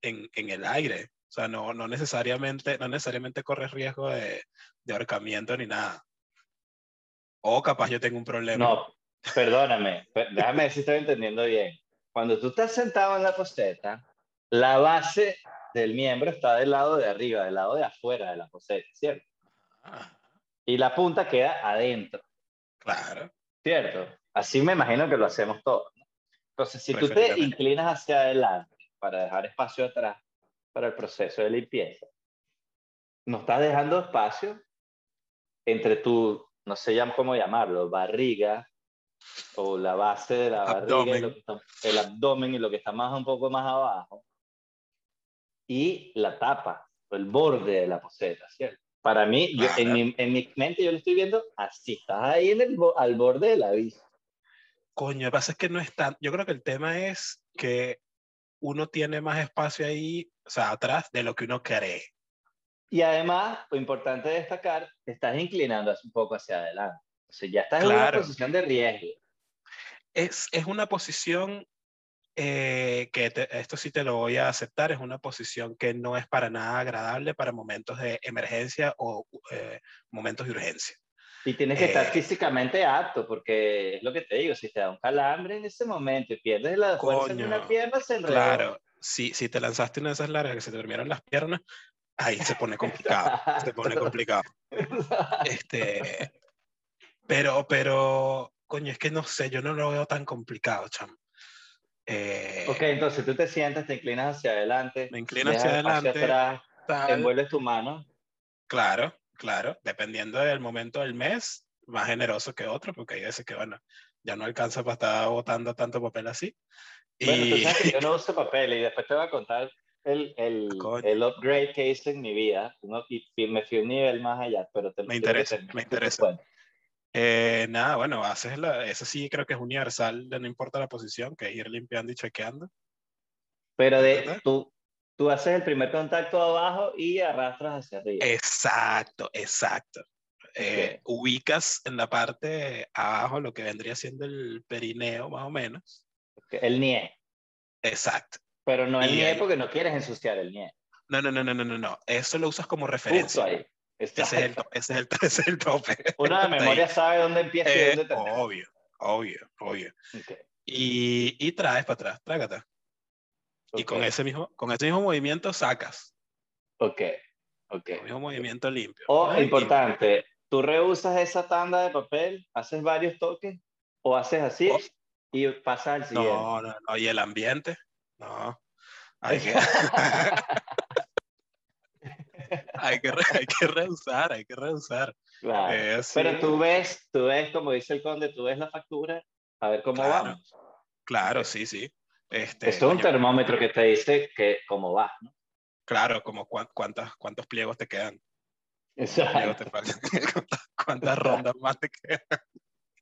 en, en el aire. O sea, no, no, necesariamente, no necesariamente corres riesgo de, de ahorcamiento ni nada. O capaz yo tengo un problema. No, perdóname, déjame ver si estoy entendiendo bien. Cuando tú estás sentado en la posteta, la base del miembro está del lado de arriba, del lado de afuera de la poseta, ¿cierto? Ah. Y la punta queda adentro. Claro. ¿Cierto? Así me imagino que lo hacemos todos. Entonces, si tú te inclinas hacia adelante para dejar espacio atrás para el proceso de limpieza, no estás dejando espacio entre tu, no sé cómo llamarlo, barriga o la base de la barriga, el abdomen y lo que está más un poco más abajo, y la tapa, o el borde de la poseta, ¿cierto? Para mí, yo, en, mi, en, mi, mente yo lo estoy viendo así, estás ahí en el, al borde de la vista. Coño, lo que pasa es que no es tan, yo creo que el tema es que uno tiene más espacio ahí, o sea, atrás de lo que uno cree. Y además, lo importante destacar, te estás inclinando un poco hacia adelante. O sea, ya estás en una posición de riesgo. Es, es una posición eh, que esto sí te lo voy a aceptar, es una posición que no es para nada agradable para momentos de emergencia o eh, momentos de urgencia. Y tienes que estar eh, físicamente apto, porque es lo que te digo, si te da un calambre en ese momento y pierdes la fuerza en una pierna, se enreda. Claro, si, si te lanzaste una de esas largas que se te durmieron las piernas, ahí se pone complicado, se pone complicado. Este, pero, pero, coño, es que no sé, yo no lo veo tan complicado, chamo. Eh, ok, entonces tú te sientas, te inclinas hacia adelante. Me inclino hacia adelante. atrás, envuelves tu mano. Claro, claro. Dependiendo del momento del mes, más generoso que otro, porque hay veces que, bueno, ya no alcanza para estar botando tanto papel así. Bueno, y... tú sabes que yo no uso papel y después te voy a contar el, el, el upgrade que hice en mi vida. y me fui un nivel más allá, pero te Me interesa, me interesa. Eh, nada, bueno, haces la, eso sí creo que es universal, no importa la posición, que es ir limpiando y chequeando. Pero de, tú, tú haces el primer contacto abajo y arrastras hacia arriba. Exacto, exacto. Eh, ubicas en la parte abajo lo que vendría siendo el perineo, más o menos. El nie. Exacto. Pero no el nie porque no quieres ensuciar el nie. No, no, no, no, no, no, no. Eso lo usas como referencia. ahí. Ese es, el, ese, es el, ese es el tope. Una de memoria sabe dónde empieza y eh, dónde termina. Obvio, obvio, obvio. Y, y, traes para atrás, trágate. Y con ese, mismo, con ese mismo movimiento sacas. Ok, ok. Con el mismo movimiento limpio. O, importante, tú reusas esa tanda de papel, haces varios toques, o haces así y pasas al siguiente. No, no, no. Y el ambiente, no. Hay que... hay, que, hay que reusar, hay que reusar. Claro. Pero tú ves, tú ves, como dice el conde, tú ves la factura, a ver cómo claro, vamos. Claro, sí, sí. Este, Esto es un termómetro que te dice que cómo va, ¿no? Claro, como cuántas, cuántos pliegos te quedan. Exacto. ¿Cuántas rondas más te quedan?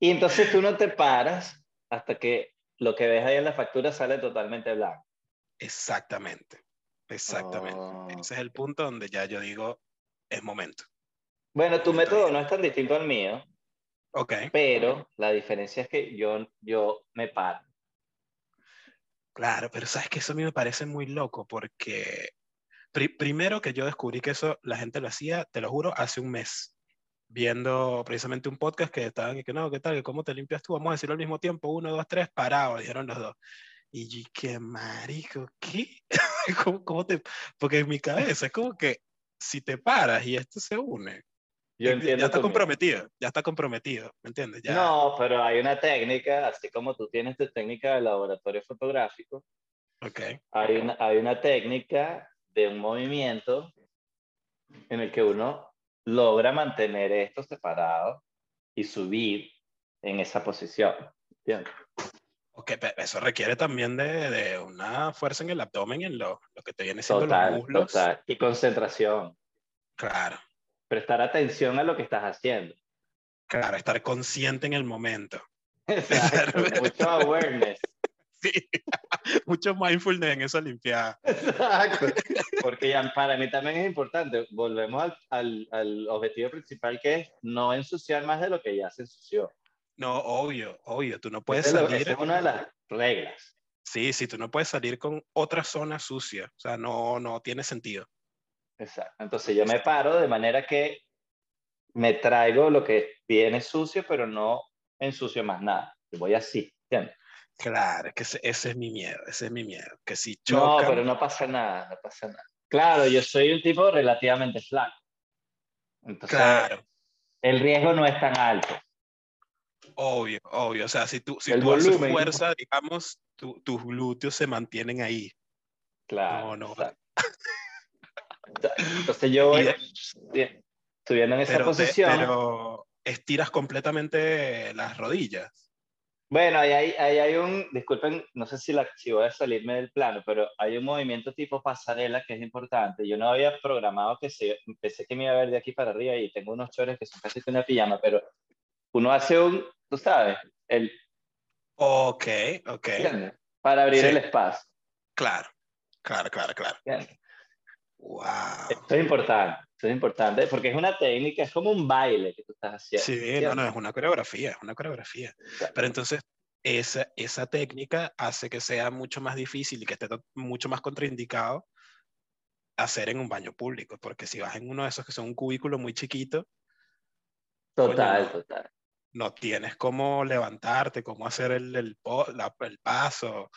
Y entonces tú no te paras hasta que lo que ves ahí en la factura sale totalmente blanco. Exactamente. Exactamente. Oh. Ese es el punto donde ya yo digo, es momento. Bueno, tu método no es tan distinto al mío. Ok. Pero la diferencia es que yo, yo me paro. Claro, pero sabes que eso a mí me parece muy loco porque primero que yo descubrí que eso la gente lo hacía, te lo juro, hace un mes, viendo precisamente un podcast que estaban y que no, ¿qué tal? ¿Cómo te limpias tú? Vamos a decirlo al mismo tiempo, uno, dos, tres, parado, dijeron los dos. Y yo, qué marico, ¿qué? ¿Cómo, te...? Porque en mi cabeza es como que si te paras y esto se une, Yo Ya- entiendo ya está comprometido, ya está comprometido, ¿me entiendes? Ya, No, pero hay una técnica, así como tú tienes tu técnica de laboratorio fotográfico, ok. hay una, hay una técnica de un movimiento en el que uno logra mantener esto separado y subir en esa posición. ¿entiendes? Ok, pero eso requiere también de, de una fuerza en el abdomen, en lo, lo que te viene siendo los Total, muslos. total. Y concentración. Claro, Prestar atención a lo que estás haciendo. claro, estar consciente en el momento. Exacto. Mucho awareness. Sí, mucho mindfulness en esa limpiada. Exacto. Porque ya para mí también es importante. Volvemos al, al, al objetivo principal que es no ensuciar más de lo que ya se ensució. No, obvio, obvio, tú no puedes es salir. esa es una de las reglas. Sí, sí, tú no puedes salir con otra zona sucia. O sea, no, no tiene sentido. Exacto. Entonces yo me paro de manera que me traigo lo que viene sucio, pero no ensucio más nada. Yo voy así. ¿entiendes? Claro, que ese, ese es mi miedo, ese es mi miedo. Que si No, chocan, pero no pasa nada, no pasa nada. Claro, yo soy un tipo relativamente flaco. Entonces, claro, el riesgo no es tan alto. Obvio, obvio. O sea, si tú, si El tú haces fuerza, digamos, tu- tus glúteos se mantienen ahí. Claro. No, no. Entonces yo voy Y bien, subiendo en esa Pero, te- posición. pero estiras completamente las rodillas. Bueno, ahí hay, ahí hay un, disculpen, no sé si, la, si voy a salirme del plano, pero hay un movimiento tipo pasarela que es importante. Yo no había programado que se, pensé que me iba a ver de aquí para arriba y tengo unos chores que son casi que una pijama, pero uno hace un, tú sabes, el, Ok, ok. ¿entiendes? Para abrir Sí. el espacio. Claro, claro, claro, claro. ¿entiendes? Wow. Esto es importante, esto es importante, porque es una técnica, es como un baile que tú estás haciendo. Sí, no, ¿entiendes? no, es una coreografía, es una coreografía. Pero entonces, esa, esa técnica hace que sea mucho más difícil y que esté mucho más contraindicado hacer en un baño público, porque si vas en uno de esos que son un cubículo muy chiquito, Total, total. No tienes cómo levantarte, cómo hacer el, el, po- la- el paso.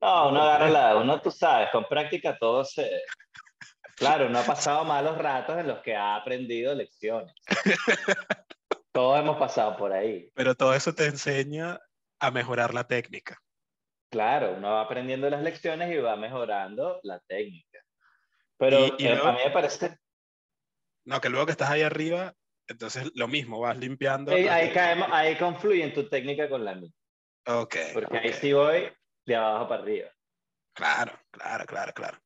No, uno No, agarra la, uno tú sabes, con práctica todo se... Claro, uno ha pasado malos ratos en los que ha aprendido lecciones. Todos hemos pasado por ahí. Pero todo eso te enseña a mejorar la técnica. Claro, uno va aprendiendo las lecciones y va mejorando la técnica. Pero Y- y eh, luego- a mí me parece... No, que luego que estás ahí arriba, entonces lo mismo, vas limpiando. Ahí, ahí caemos, ahí confluyen tu técnica con la mía. Ok. Porque ahí ok. sí voy de abajo para arriba. Claro, claro, claro, claro.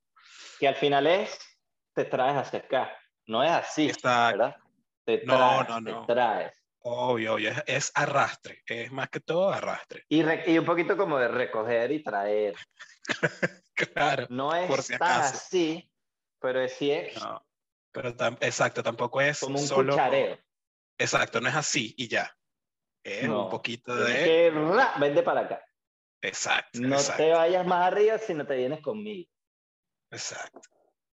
Que al final es, te traes hacia acá. No es así, Exacto. ¿verdad? Te No, traes, no, no. te traes. Obvio, obvio, es, es arrastre, es más que todo arrastre. Y, re- y un poquito como de recoger y traer. Claro. No es Por si tan acaso. así, pero es sí es No, pero tam- exacto, tampoco es como un solo. cuchareo. Exacto, no es así y ya. Es No, un poquito de. que, ra, vente para acá. Exacto, No exacto, te vayas más arriba si no te vienes conmigo. exacto.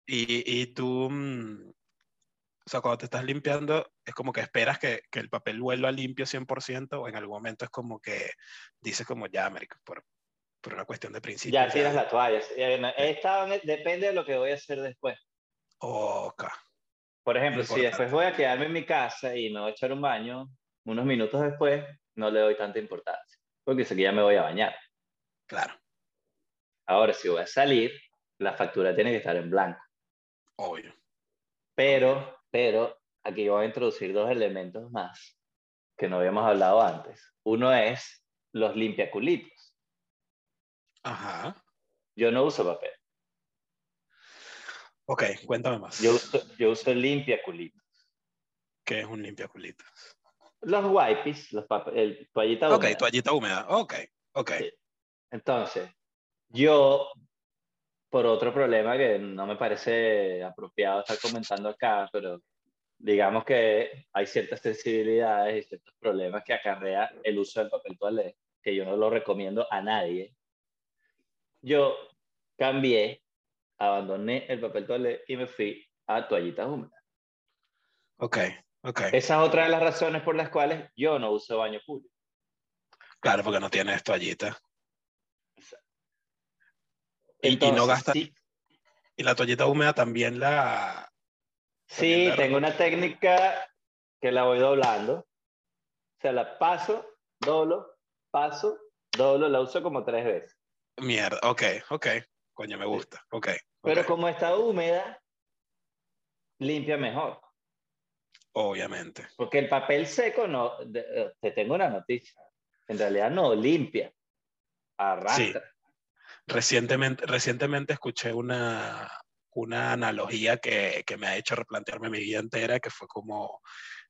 Y, y tú, mm, o sea, cuando te estás limpiando, es como que esperas que, que el papel vuelva limpio 100% o en algún momento es como que dices como ya, América, por, por una cuestión de principio. Ya tiras la toalla. El- depende de lo que voy a hacer después. Ok, Por ejemplo, si después voy a quedarme en mi casa y me voy a echar un baño, unos minutos después, no le doy tanta importancia. Porque sé que ya me voy a bañar. claro, Ahora, si voy a salir, la factura tiene que estar en blanco. obvio. Pero, pero, aquí voy a introducir dos elementos más que no habíamos hablado antes. Uno es los limpiaculitos. Ajá. Yo no uso papel. Ok, cuéntame más. Yo uso, yo uso limpiaculitos. ¿Qué es un limpiaculitos? Los wipes, los el toallita Ok, húmeda. toallita húmeda. Ok, ok. Sí. Entonces, yo, por otro problema que no me parece apropiado estar comentando acá, pero digamos que hay ciertas sensibilidades y ciertos problemas que acarrea el uso del papel toalé, que yo no lo recomiendo a nadie. Yo cambié, abandoné el papel toalé y me fui a toallitas húmedas. Ok, ok. Esa es otra de las razones por las cuales yo no uso baño público. Claro, porque no tienes toallita. Y, y no gastas. sí, Y la toallita húmeda también la. Sí, la tengo una técnica que la voy doblando. O sea, la paso, doblo, paso, doblo, la uso como tres veces. Mierda, ok, ok. Coño, me gusta. Ok. Pero ok. como está húmeda, limpia mejor. Obviamente. Porque el papel seco no, eh, te tengo una noticia. En realidad no limpia, arrastra. Recientemente, recientemente escuché una, una analogía que, que me ha hecho replantearme mi vida entera, que fue como,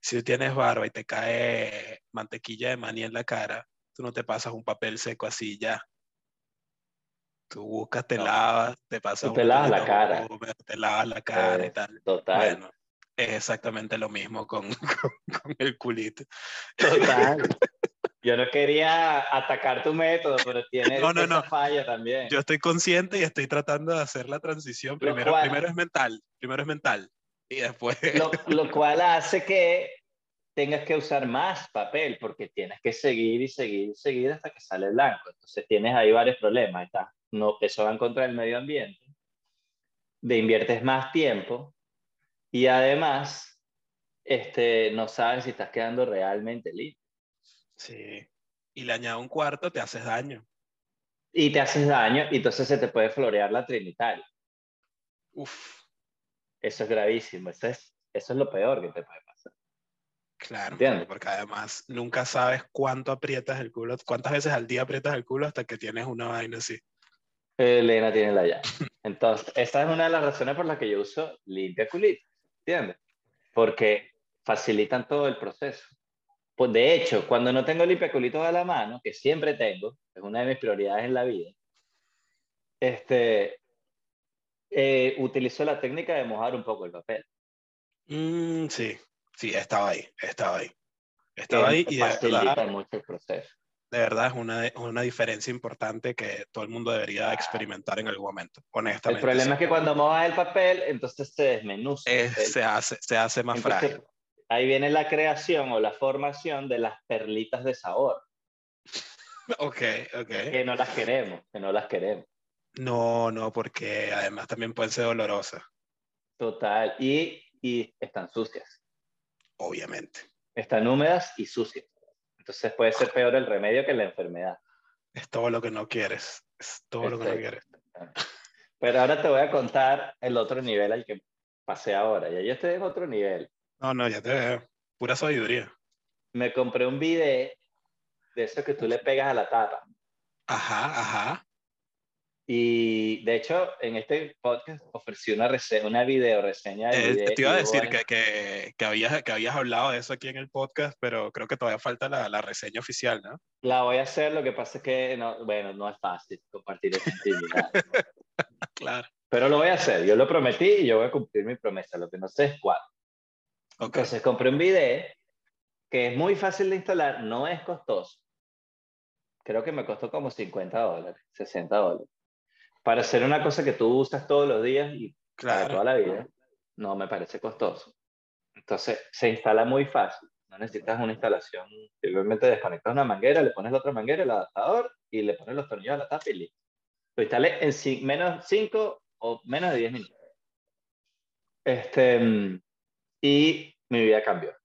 si tú tienes barba y te cae mantequilla de maní en la cara, tú no te pasas un papel seco así ya. Tú buscas, te No. lavas, te pasas Tú te lavas la cara. te lavas la cara y Eh, tal. Total, Bueno, es exactamente lo mismo con, con, con el culito. total. Yo no quería atacar tu método, pero tiene No, no, esa no. falla también. Yo estoy consciente y estoy tratando de hacer la transición. Primero, cual- primero es mental, primero es mental. Y después... lo, lo cual hace que tengas que usar más papel porque tienes que seguir y seguir y seguir hasta que sale blanco. Entonces tienes ahí varios problemas. Está, no, eso va en contra del medio ambiente. De inviertes más tiempo y además este, no sabes si estás quedando realmente limpio. Sí. Y le añado un cuarto, te haces daño. Y te haces daño y entonces se te puede florear la trinitaria. Uf, Eso es gravísimo. Eso es, eso es lo peor que te puede pasar. claro. Entiendo. Porque además nunca sabes cuánto aprietas el culo, cuántas veces al día aprietas el culo hasta que tienes una vaina así. Elena tiene la llave. Entonces, esta es una de las razones por las que yo uso limpia culito, ¿entiendes? Porque facilitan todo el proceso. Pues de hecho, cuando no tengo limpia culito a la mano, que siempre tengo, es una de mis prioridades en la vida, este, eh, utilizo la técnica de mojar un poco el papel. Mm, sí, sí, estaba ahí, estaba ahí. Estaba ahí y de facilita verdad, mucho el proceso. De verdad es una, una diferencia importante que todo el mundo debería experimentar en algún momento, El honestamente. problema sí. es que cuando mojas el papel, entonces se desmenuza. el Es- se, hace, se hace más Entonces, frágil. ahí viene la creación o la formación de las perlitas de sabor, Ok, ok. que no las queremos, que no las queremos. No, no, porque además también pueden ser dolorosas, Total. Y, y están sucias. obviamente. Están húmedas y sucias. Entonces puede ser peor el remedio que la enfermedad. Es todo lo que no quieres. Es todo lo que no Perfecto. quieres. Pero ahora te voy a contar el otro nivel al que pasé ahora. Ya yo estoy en otro nivel. No, no, ya te veo. Pura sabiduría. Me compré un bidet de eso que tú le pegas a la tapa. Ajá, ajá. Y de hecho, en este podcast ofrecí una, rese- una video reseña del Eh, te iba a decir bueno, que, que, que, habías, que habías hablado de eso aquí en el podcast, pero creo que todavía falta la, la reseña oficial, ¿no? La voy a hacer, lo que pasa es que, no, bueno, no es fácil compartir esa intimidad. Claro. Pero lo voy a hacer, yo lo prometí y yo voy a cumplir mi promesa, lo que no sé es cuál. Entonces compré un bidet que es muy fácil de instalar, no es costoso. Creo que me costó como 50 dólares, 60 dólares. Para hacer una cosa que tú usas todos los días y para Claro. toda la vida, no me parece costoso. Entonces se instala muy fácil. No necesitas una instalación. Simplemente desconectas una manguera, le pones la otra manguera, el adaptador y le pones los tornillos a la tapa y listo. Lo instalé en ci- menos 5 o menos de 10 minutos. Este, y mi vida cambió.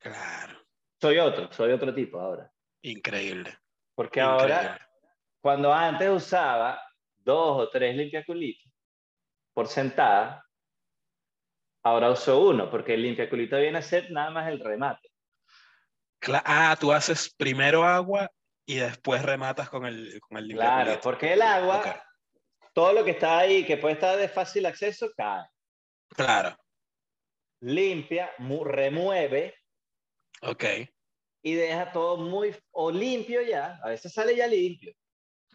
Claro. Soy otro, soy otro tipo ahora. Increíble. Porque increíble. ahora, cuando antes usaba dos o tres limpiaculitos por sentada, ahora uso uno, porque el limpiaculito viene a ser nada más el remate. Cla- ah, tú haces primero agua y después rematas con el, con el Claro, porque el agua, Ok. todo lo que está ahí, que puede estar de fácil acceso, cae. Claro. Limpia, mu- remueve Ok. y deja todo muy, o limpio ya, a veces sale ya limpio.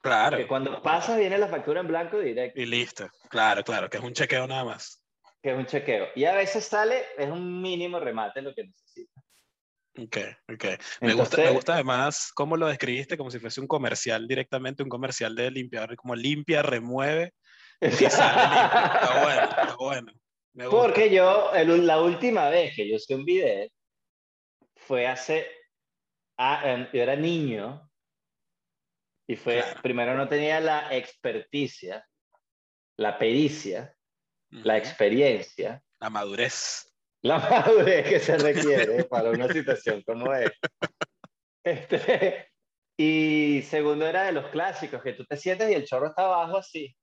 Claro. Que cuando pasas viene la factura en blanco directo, Y listo. Claro, claro, que es un chequeo nada más. que es un chequeo. Y a veces sale, es un mínimo remate lo que necesita. Ok, ok. Me, gusta, me gusta además cómo lo describiste como si fuese un comercial directamente, un comercial de limpiador, como limpia, remueve y sale limpio. Está bueno, está bueno. Me gusta. Porque yo, el- la última vez que yo usé un bidet fue hace. ah, em, yo era niño y fue. Claro. Primero no tenía la experticia, la pericia, la experiencia, La madurez. La madurez que se requiere para una situación como esta. Este, y segundo era de los clásicos, que tú te sientes y el chorro está abajo así.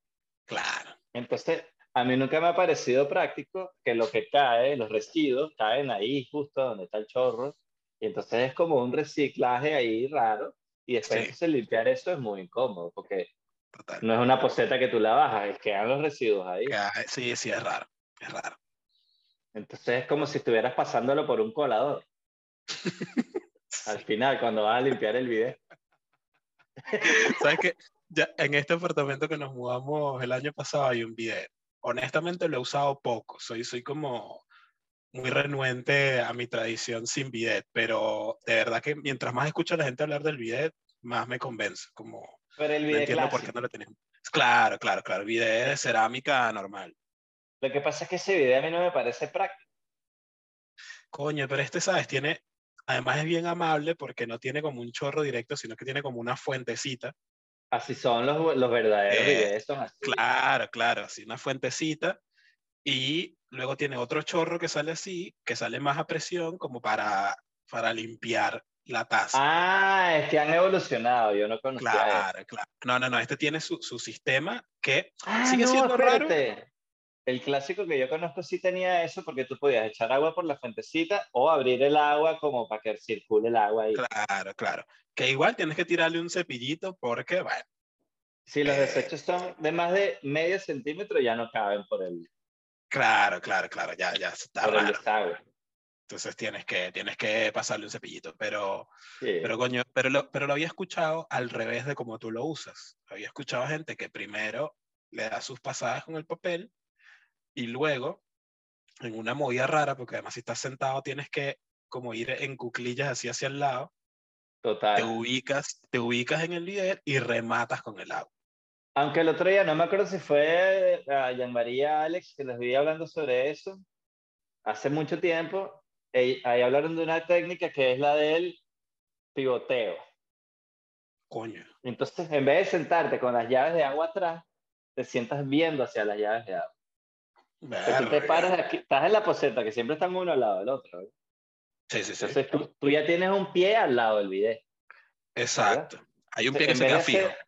Claro. Entonces, a mí nunca me ha parecido práctico que lo que cae, los residuos, caen ahí justo donde está el chorro. Y entonces es como un reciclaje ahí raro. Y después Sí. limpiar eso es muy incómodo, porque Total. no es una poseta que tú la bajas, es que quedan los residuos ahí. Ah, Sí, sí, es raro. Es raro. Entonces es como si estuvieras pasándolo por un colador. Al final, cuando vas a limpiar el video. ¿Sabes qué? Ya en este apartamento que nos mudamos el año pasado hay un bidet. Honestamente lo he usado poco. Soy, soy como muy renuente a mi tradición sin bidet, pero de verdad que mientras más escucho a la gente hablar del bidet, más me convence. Como Pero el no video entiendo por qué clásico. no lo tenemos. Claro, claro, claro. Bidet de cerámica normal. Lo que pasa es que ese video a mí no me parece práctico. Coño, pero este, ¿sabes? Tiene, además es bien amable porque no tiene como un chorro directo, sino que tiene como una fuentecita. Así son los, los verdaderos Eh, videos, son así. Claro, claro, así una fuentecita. Y luego tiene otro chorro que sale así, que sale más a presión, como para, para limpiar la taza. Ah, es que han evolucionado, yo no conocía eso. claro, claro. No, no, no, este tiene su, su sistema que Ah, sigue no, siendo raro. espérate. El clásico que yo conozco sí tenía eso porque tú podías echar agua por la fuentecita o abrir el agua como para que circule el agua ahí. Claro, claro. Que igual tienes que tirarle un cepillito porque, bueno, Si los Eh. desechos son de más de medio centímetro, ya no caben por el, claro, claro, claro, ya, ya está el raro. Entonces tienes que, tienes que pasarle un cepillito, pero, Sí. pero coño, pero lo, pero lo había escuchado al revés de como tú lo usas. Había escuchado gente que primero le da sus pasadas con el papel y luego, en una movida rara, porque además si estás sentado tienes que como ir en cuclillas así hacia el lado, te Total. ubicas, te ubicas en el bidet y rematas con el agua. Aunque el otro día, no me acuerdo si fue a Jean-María Alex que les vi hablando sobre eso, hace mucho tiempo, ahí hablaron de una técnica que es la del pivoteo. Coño. Entonces, en vez de sentarte con las llaves de agua atrás, te sientas viendo hacia las llaves de agua. Tú te paras aquí, estás en la poseta, que siempre están uno al lado del otro. ¿eh? Sí, sí, sí. Entonces, tú, tú ya tienes un pie al lado del video. Exacto. Hay un pie que en, se queda fijo. hacer,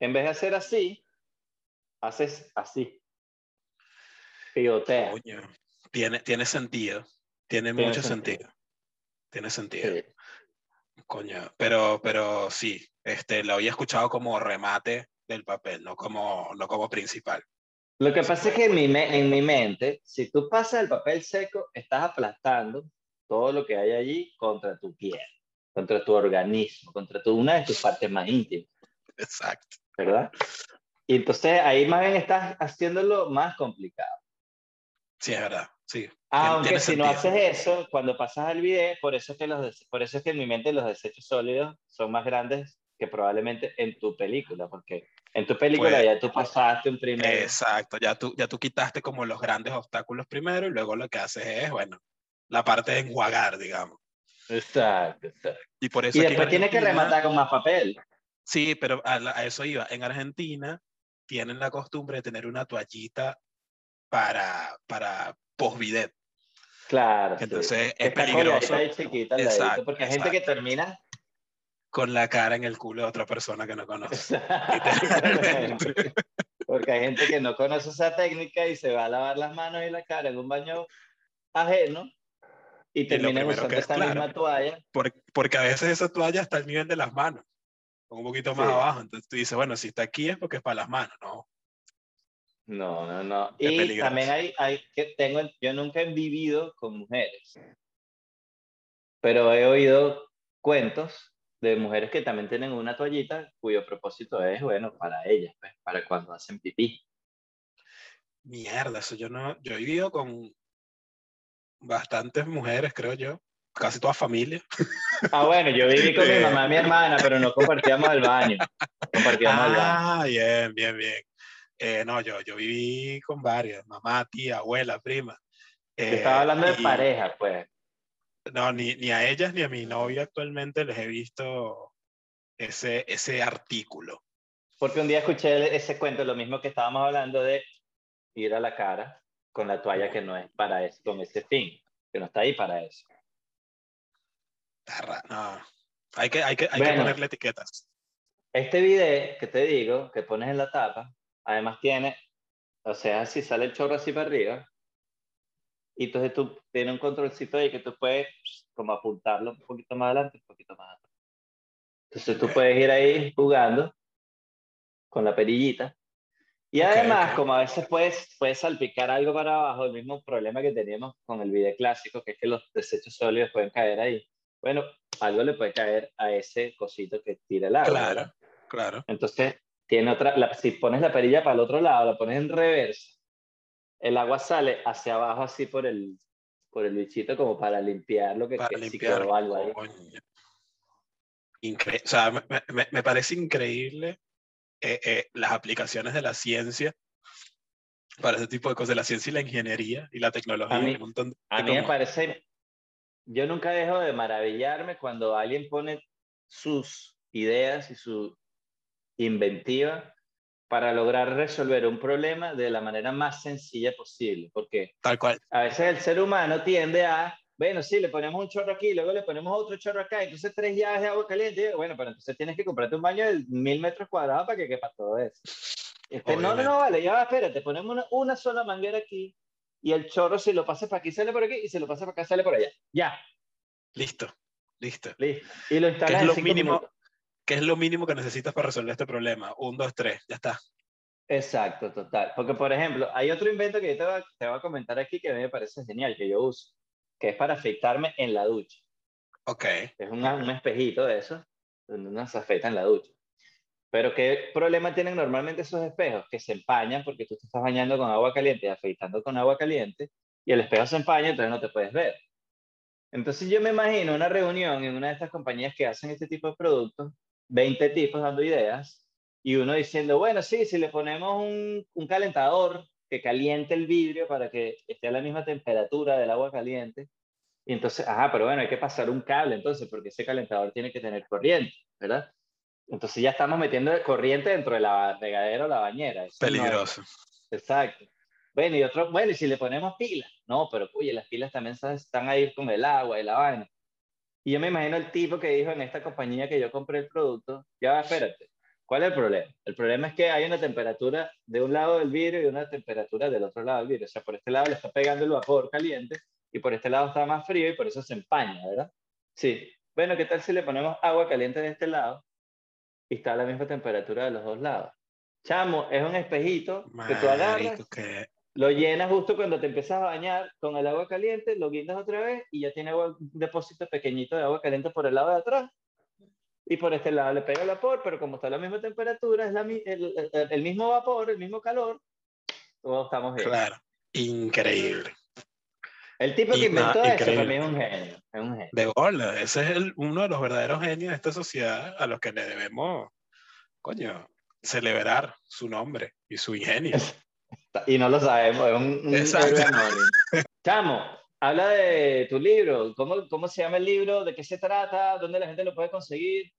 en vez de hacer así, haces así. Pivotea. Coño. Tiene, tiene sentido. Tiene, Tiene mucho sentido. sentido. Tiene sentido. Sí. Coño. Pero, pero sí, este, lo había escuchado como remate del papel, no como, no como principal. Lo que pasa es que en mi, en mi mente, si tú pasas el papel seco, estás aplastando todo lo que hay allí contra tu piel, contra tu organismo, contra tu, una de tus partes más íntimas, Exacto. ¿Verdad? Y entonces ahí más bien estás haciéndolo más complicado. Sí, es verdad. Sí. Aunque si no haces eso, cuando pasas al video, por eso, es que los, por eso es que en mi mente los desechos sólidos son más grandes que probablemente en tu película, porque en tu película Pues, ya tú pasaste un primer... Exacto. Ya tú, ya tú quitaste como los grandes obstáculos primero y luego lo que haces es, bueno, la parte de enjuagar, digamos. Exacto, exacto. Y por eso Y después tienes que rematar con más papel. Sí, pero a, la- a eso iba. En Argentina tienen la costumbre de tener una toallita para, para post-bidet. Claro. sí. Entonces Que es está peligroso chiquita Exacto, porque hay gente que exacto. termina. con la cara en el culo de otra persona que no conoce. Porque hay gente que no conoce esa técnica y se va a lavar las manos y la cara en un baño ajeno y primero usando que es esa claro. misma toalla. Por- porque a veces esa toalla está al nivel de las manos, un poquito más Sí. abajo. Entonces tú dices, bueno, si está aquí es porque es para las manos, ¿no? No, no, no. Es Y peligroso. también hay, hay que tengo, yo nunca he vivido con mujeres, pero he oído cuentos de mujeres que también tienen una toallita cuyo propósito es, bueno, para ellas, pues, para cuando hacen pipí. Mierda, eso yo no. Yo he vivido con bastantes mujeres, creo yo. Casi toda familia. Ah, bueno, yo viví con mi Eh. mamá y mi hermana, pero no compartíamos el baño. Compartíamos el baño. Ah, bien, bien, bien. Eh, no, yo, yo viví con varias, mamá, tía, abuela, prima. Eh, estaba hablando de pareja, pues. No, ni, ni a ellas ni a mi novia actualmente les he visto ese, ese artículo. Porque un día escuché ese cuento, lo mismo que estábamos hablando de ir a la cara con la toalla que no es para eso, con ese fin. que no está ahí para eso. No. Hay que, hay que, hay que ponerle etiquetas. Este video que te digo, que pones en la tapa, además tiene, o sea, si sale el chorro así para arriba, y entonces tú tienes un controlcito ahí que tú puedes como apuntarlo un poquito más adelante, un poquito más atrás. Entonces tú puedes ir ahí jugando con la perillita. Y además, como a veces puedes, puedes salpicar algo para abajo, el mismo problema que teníamos con el video clásico, que es que los desechos sólidos pueden caer ahí. Bueno, algo le puede caer a ese cosito que tira el agua. Claro, claro. Entonces, tiene otra, si pones la perilla para el otro lado, la pones en reversa, el agua sale hacia abajo así por el, por el bichito como para limpiar lo que, para limpiar, algo ahí. o sea, me, me, parece increíble eh, eh, las aplicaciones de la ciencia para ese tipo de cosas, de la ciencia y la ingeniería y la tecnología. A mí, a mí me parece, yo nunca dejo de maravillarme cuando alguien pone sus ideas y su inventiva para lograr resolver un problema de la manera más sencilla posible, porque Tal cual. a veces el ser humano tiende a, bueno, sí, le ponemos un chorro aquí, luego le ponemos otro chorro acá, entonces tres llaves de agua caliente, bueno, pero entonces tienes que comprarte un baño de mil metros cuadrados para que quepa todo eso. Este, no, no, no, vale, ya va, espérate, ponemos una, una sola manguera aquí y el chorro si lo pasa para aquí sale por aquí y si lo pasa para acá sale por allá. Ya. Listo, listo. Listo. Y lo instalas es lo mínimo, ¿Qué es lo mínimo que necesitas para resolver este problema? Un, dos, tres, ya está. Exacto, total. Porque, por ejemplo, hay otro invento que yo te voy, a, comentar aquí que a mí me parece genial, que yo uso, que es para afeitarme en la ducha. Ok. Es un espejito de eso, donde uno se afeita en la ducha. Pero ¿qué problema tienen normalmente esos espejos? Que se empañan porque tú te estás bañando con agua caliente y afeitando con agua caliente y el espejo se empaña, entonces no te puedes ver. Entonces yo me imagino una reunión en una de estas compañías que hacen este tipo de productos 20 tipos dando ideas y uno diciendo, bueno, sí, si le ponemos un, calentador que caliente el vidrio para que esté a la misma temperatura del agua caliente, y entonces, ajá, pero bueno, hay que pasar un cable entonces, porque ese calentador tiene que tener corriente, ¿verdad? Entonces ya estamos metiendo corriente dentro de la regadera o la bañera. Peligroso. exacto. Bueno, y otro, bueno, y si le ponemos pilas, no, pero oye, las pilas también están ahí con el agua y la vaina. Y yo me imagino el tipo que dijo en esta compañía que yo compré el producto, ya espérate, ¿cuál es el problema? El problema es que hay una temperatura de un lado del vidrio y una temperatura del otro lado del vidrio. O sea, por este lado le está pegando el vapor caliente y por este lado está más frío y por eso se empaña, ¿verdad? Sí. Bueno, ¿qué tal si le ponemos agua caliente de este lado y está a la misma temperatura de los dos lados? Chamo, es un espejito que tú agarras, lo llenas justo cuando te empiezas a bañar con el agua caliente, lo guindas otra vez y ya tiene un depósito pequeñito de agua caliente por el lado de atrás. Y por este lado le pega el vapor, pero como está a la misma temperatura, es la, el, el, mismo vapor, el mismo calor, todos estamos bien. Claro, increíble. El tipo que inventó eso para es un genio. Es un genio. De bola, ese es el, uno de los verdaderos genios de esta sociedad a los que le debemos, coño, celebrar su nombre y su ingenio. Y no lo sabemos, es un, un Chamo, habla de tu libro. ¿Cómo, ¿Cómo se llama el libro? ¿De qué se trata? ¿Dónde la gente lo puede conseguir?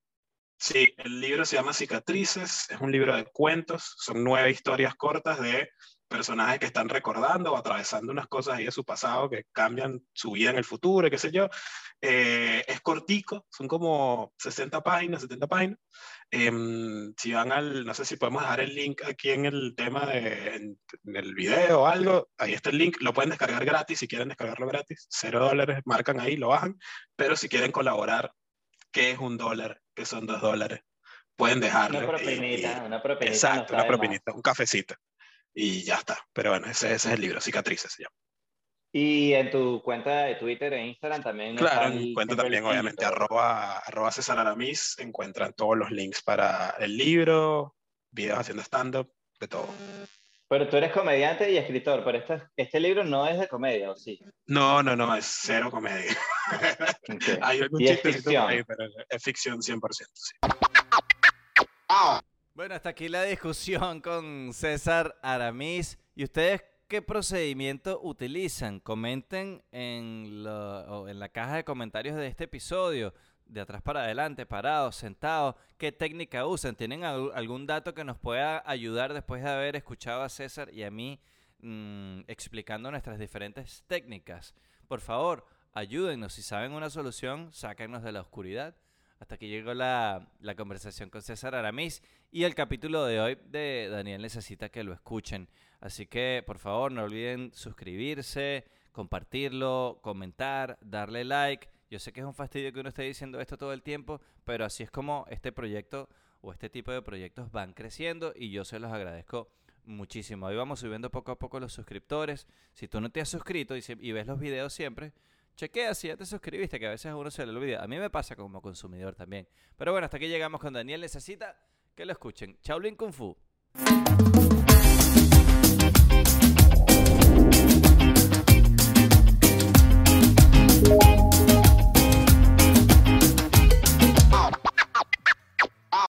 Sí, el libro se llama Cicatrices, es un libro de cuentos, son nueve historias cortas de personajes que están recordando o atravesando unas cosas ahí de su pasado que cambian su vida en el futuro, qué sé yo. Eh, es cortico, son como 60 páginas, 70 páginas. Em, si van al, no sé si podemos dejar el link aquí en el tema de, en, el video o algo, ahí está el link, lo pueden descargar gratis si quieren descargarlo gratis, cero dólares, marcan ahí, lo bajan, pero si quieren colaborar, ¿qué es un dólar? ¿Qué son dos dólares? Pueden dejarlo. Una propinita, una propinita. Exacto, una propinita, un cafecito y ya está. Pero bueno, ese, ese, es el libro, Cicatrices se llama. Y en tu cuenta de Twitter e Instagram también. Claro, en mi cuenta también, obviamente, arroba, arroba César Aramis, encuentran todos los links para el libro, videos haciendo stand-up, de todo. Pero tú eres comediante y escritor, pero este, este libro no es de comedia, ¿o sí? No, no, no, es cero comedia. Hay algún chiste es ficción. Ahí, pero es ficción 100%, sí. Bueno, hasta aquí la discusión con César Aramis. ¿Y ustedes qué procedimiento utilizan? Comenten en, la caja de comentarios de este episodio, de atrás para adelante, parados, sentados, qué técnica usan. ¿Tienen algún dato que nos pueda ayudar después de haber escuchado a César y a mí mm, explicando nuestras diferentes técnicas? por favor, ayúdennos. Si saben una solución, sáquennos de la oscuridad. Hasta que llegó la, la, conversación con César Aramis y el capítulo de hoy de Daniel necesita que lo escuchen. Así que, por favor, no olviden suscribirse, compartirlo, comentar, darle like. Yo sé que es un fastidio que uno esté diciendo esto todo el tiempo, pero así es como este proyecto o este tipo de proyectos van creciendo y yo se los agradezco muchísimo. Ahí vamos subiendo poco a poco los suscriptores. Si tú no te has suscrito y, ves los videos siempre, chequea si ya te suscribiste, que a veces a uno se le olvida. A mí me pasa como consumidor también. Pero bueno, hasta aquí llegamos con Daniel. Necesita que lo escuchen. Chao, Lin Kung Fu.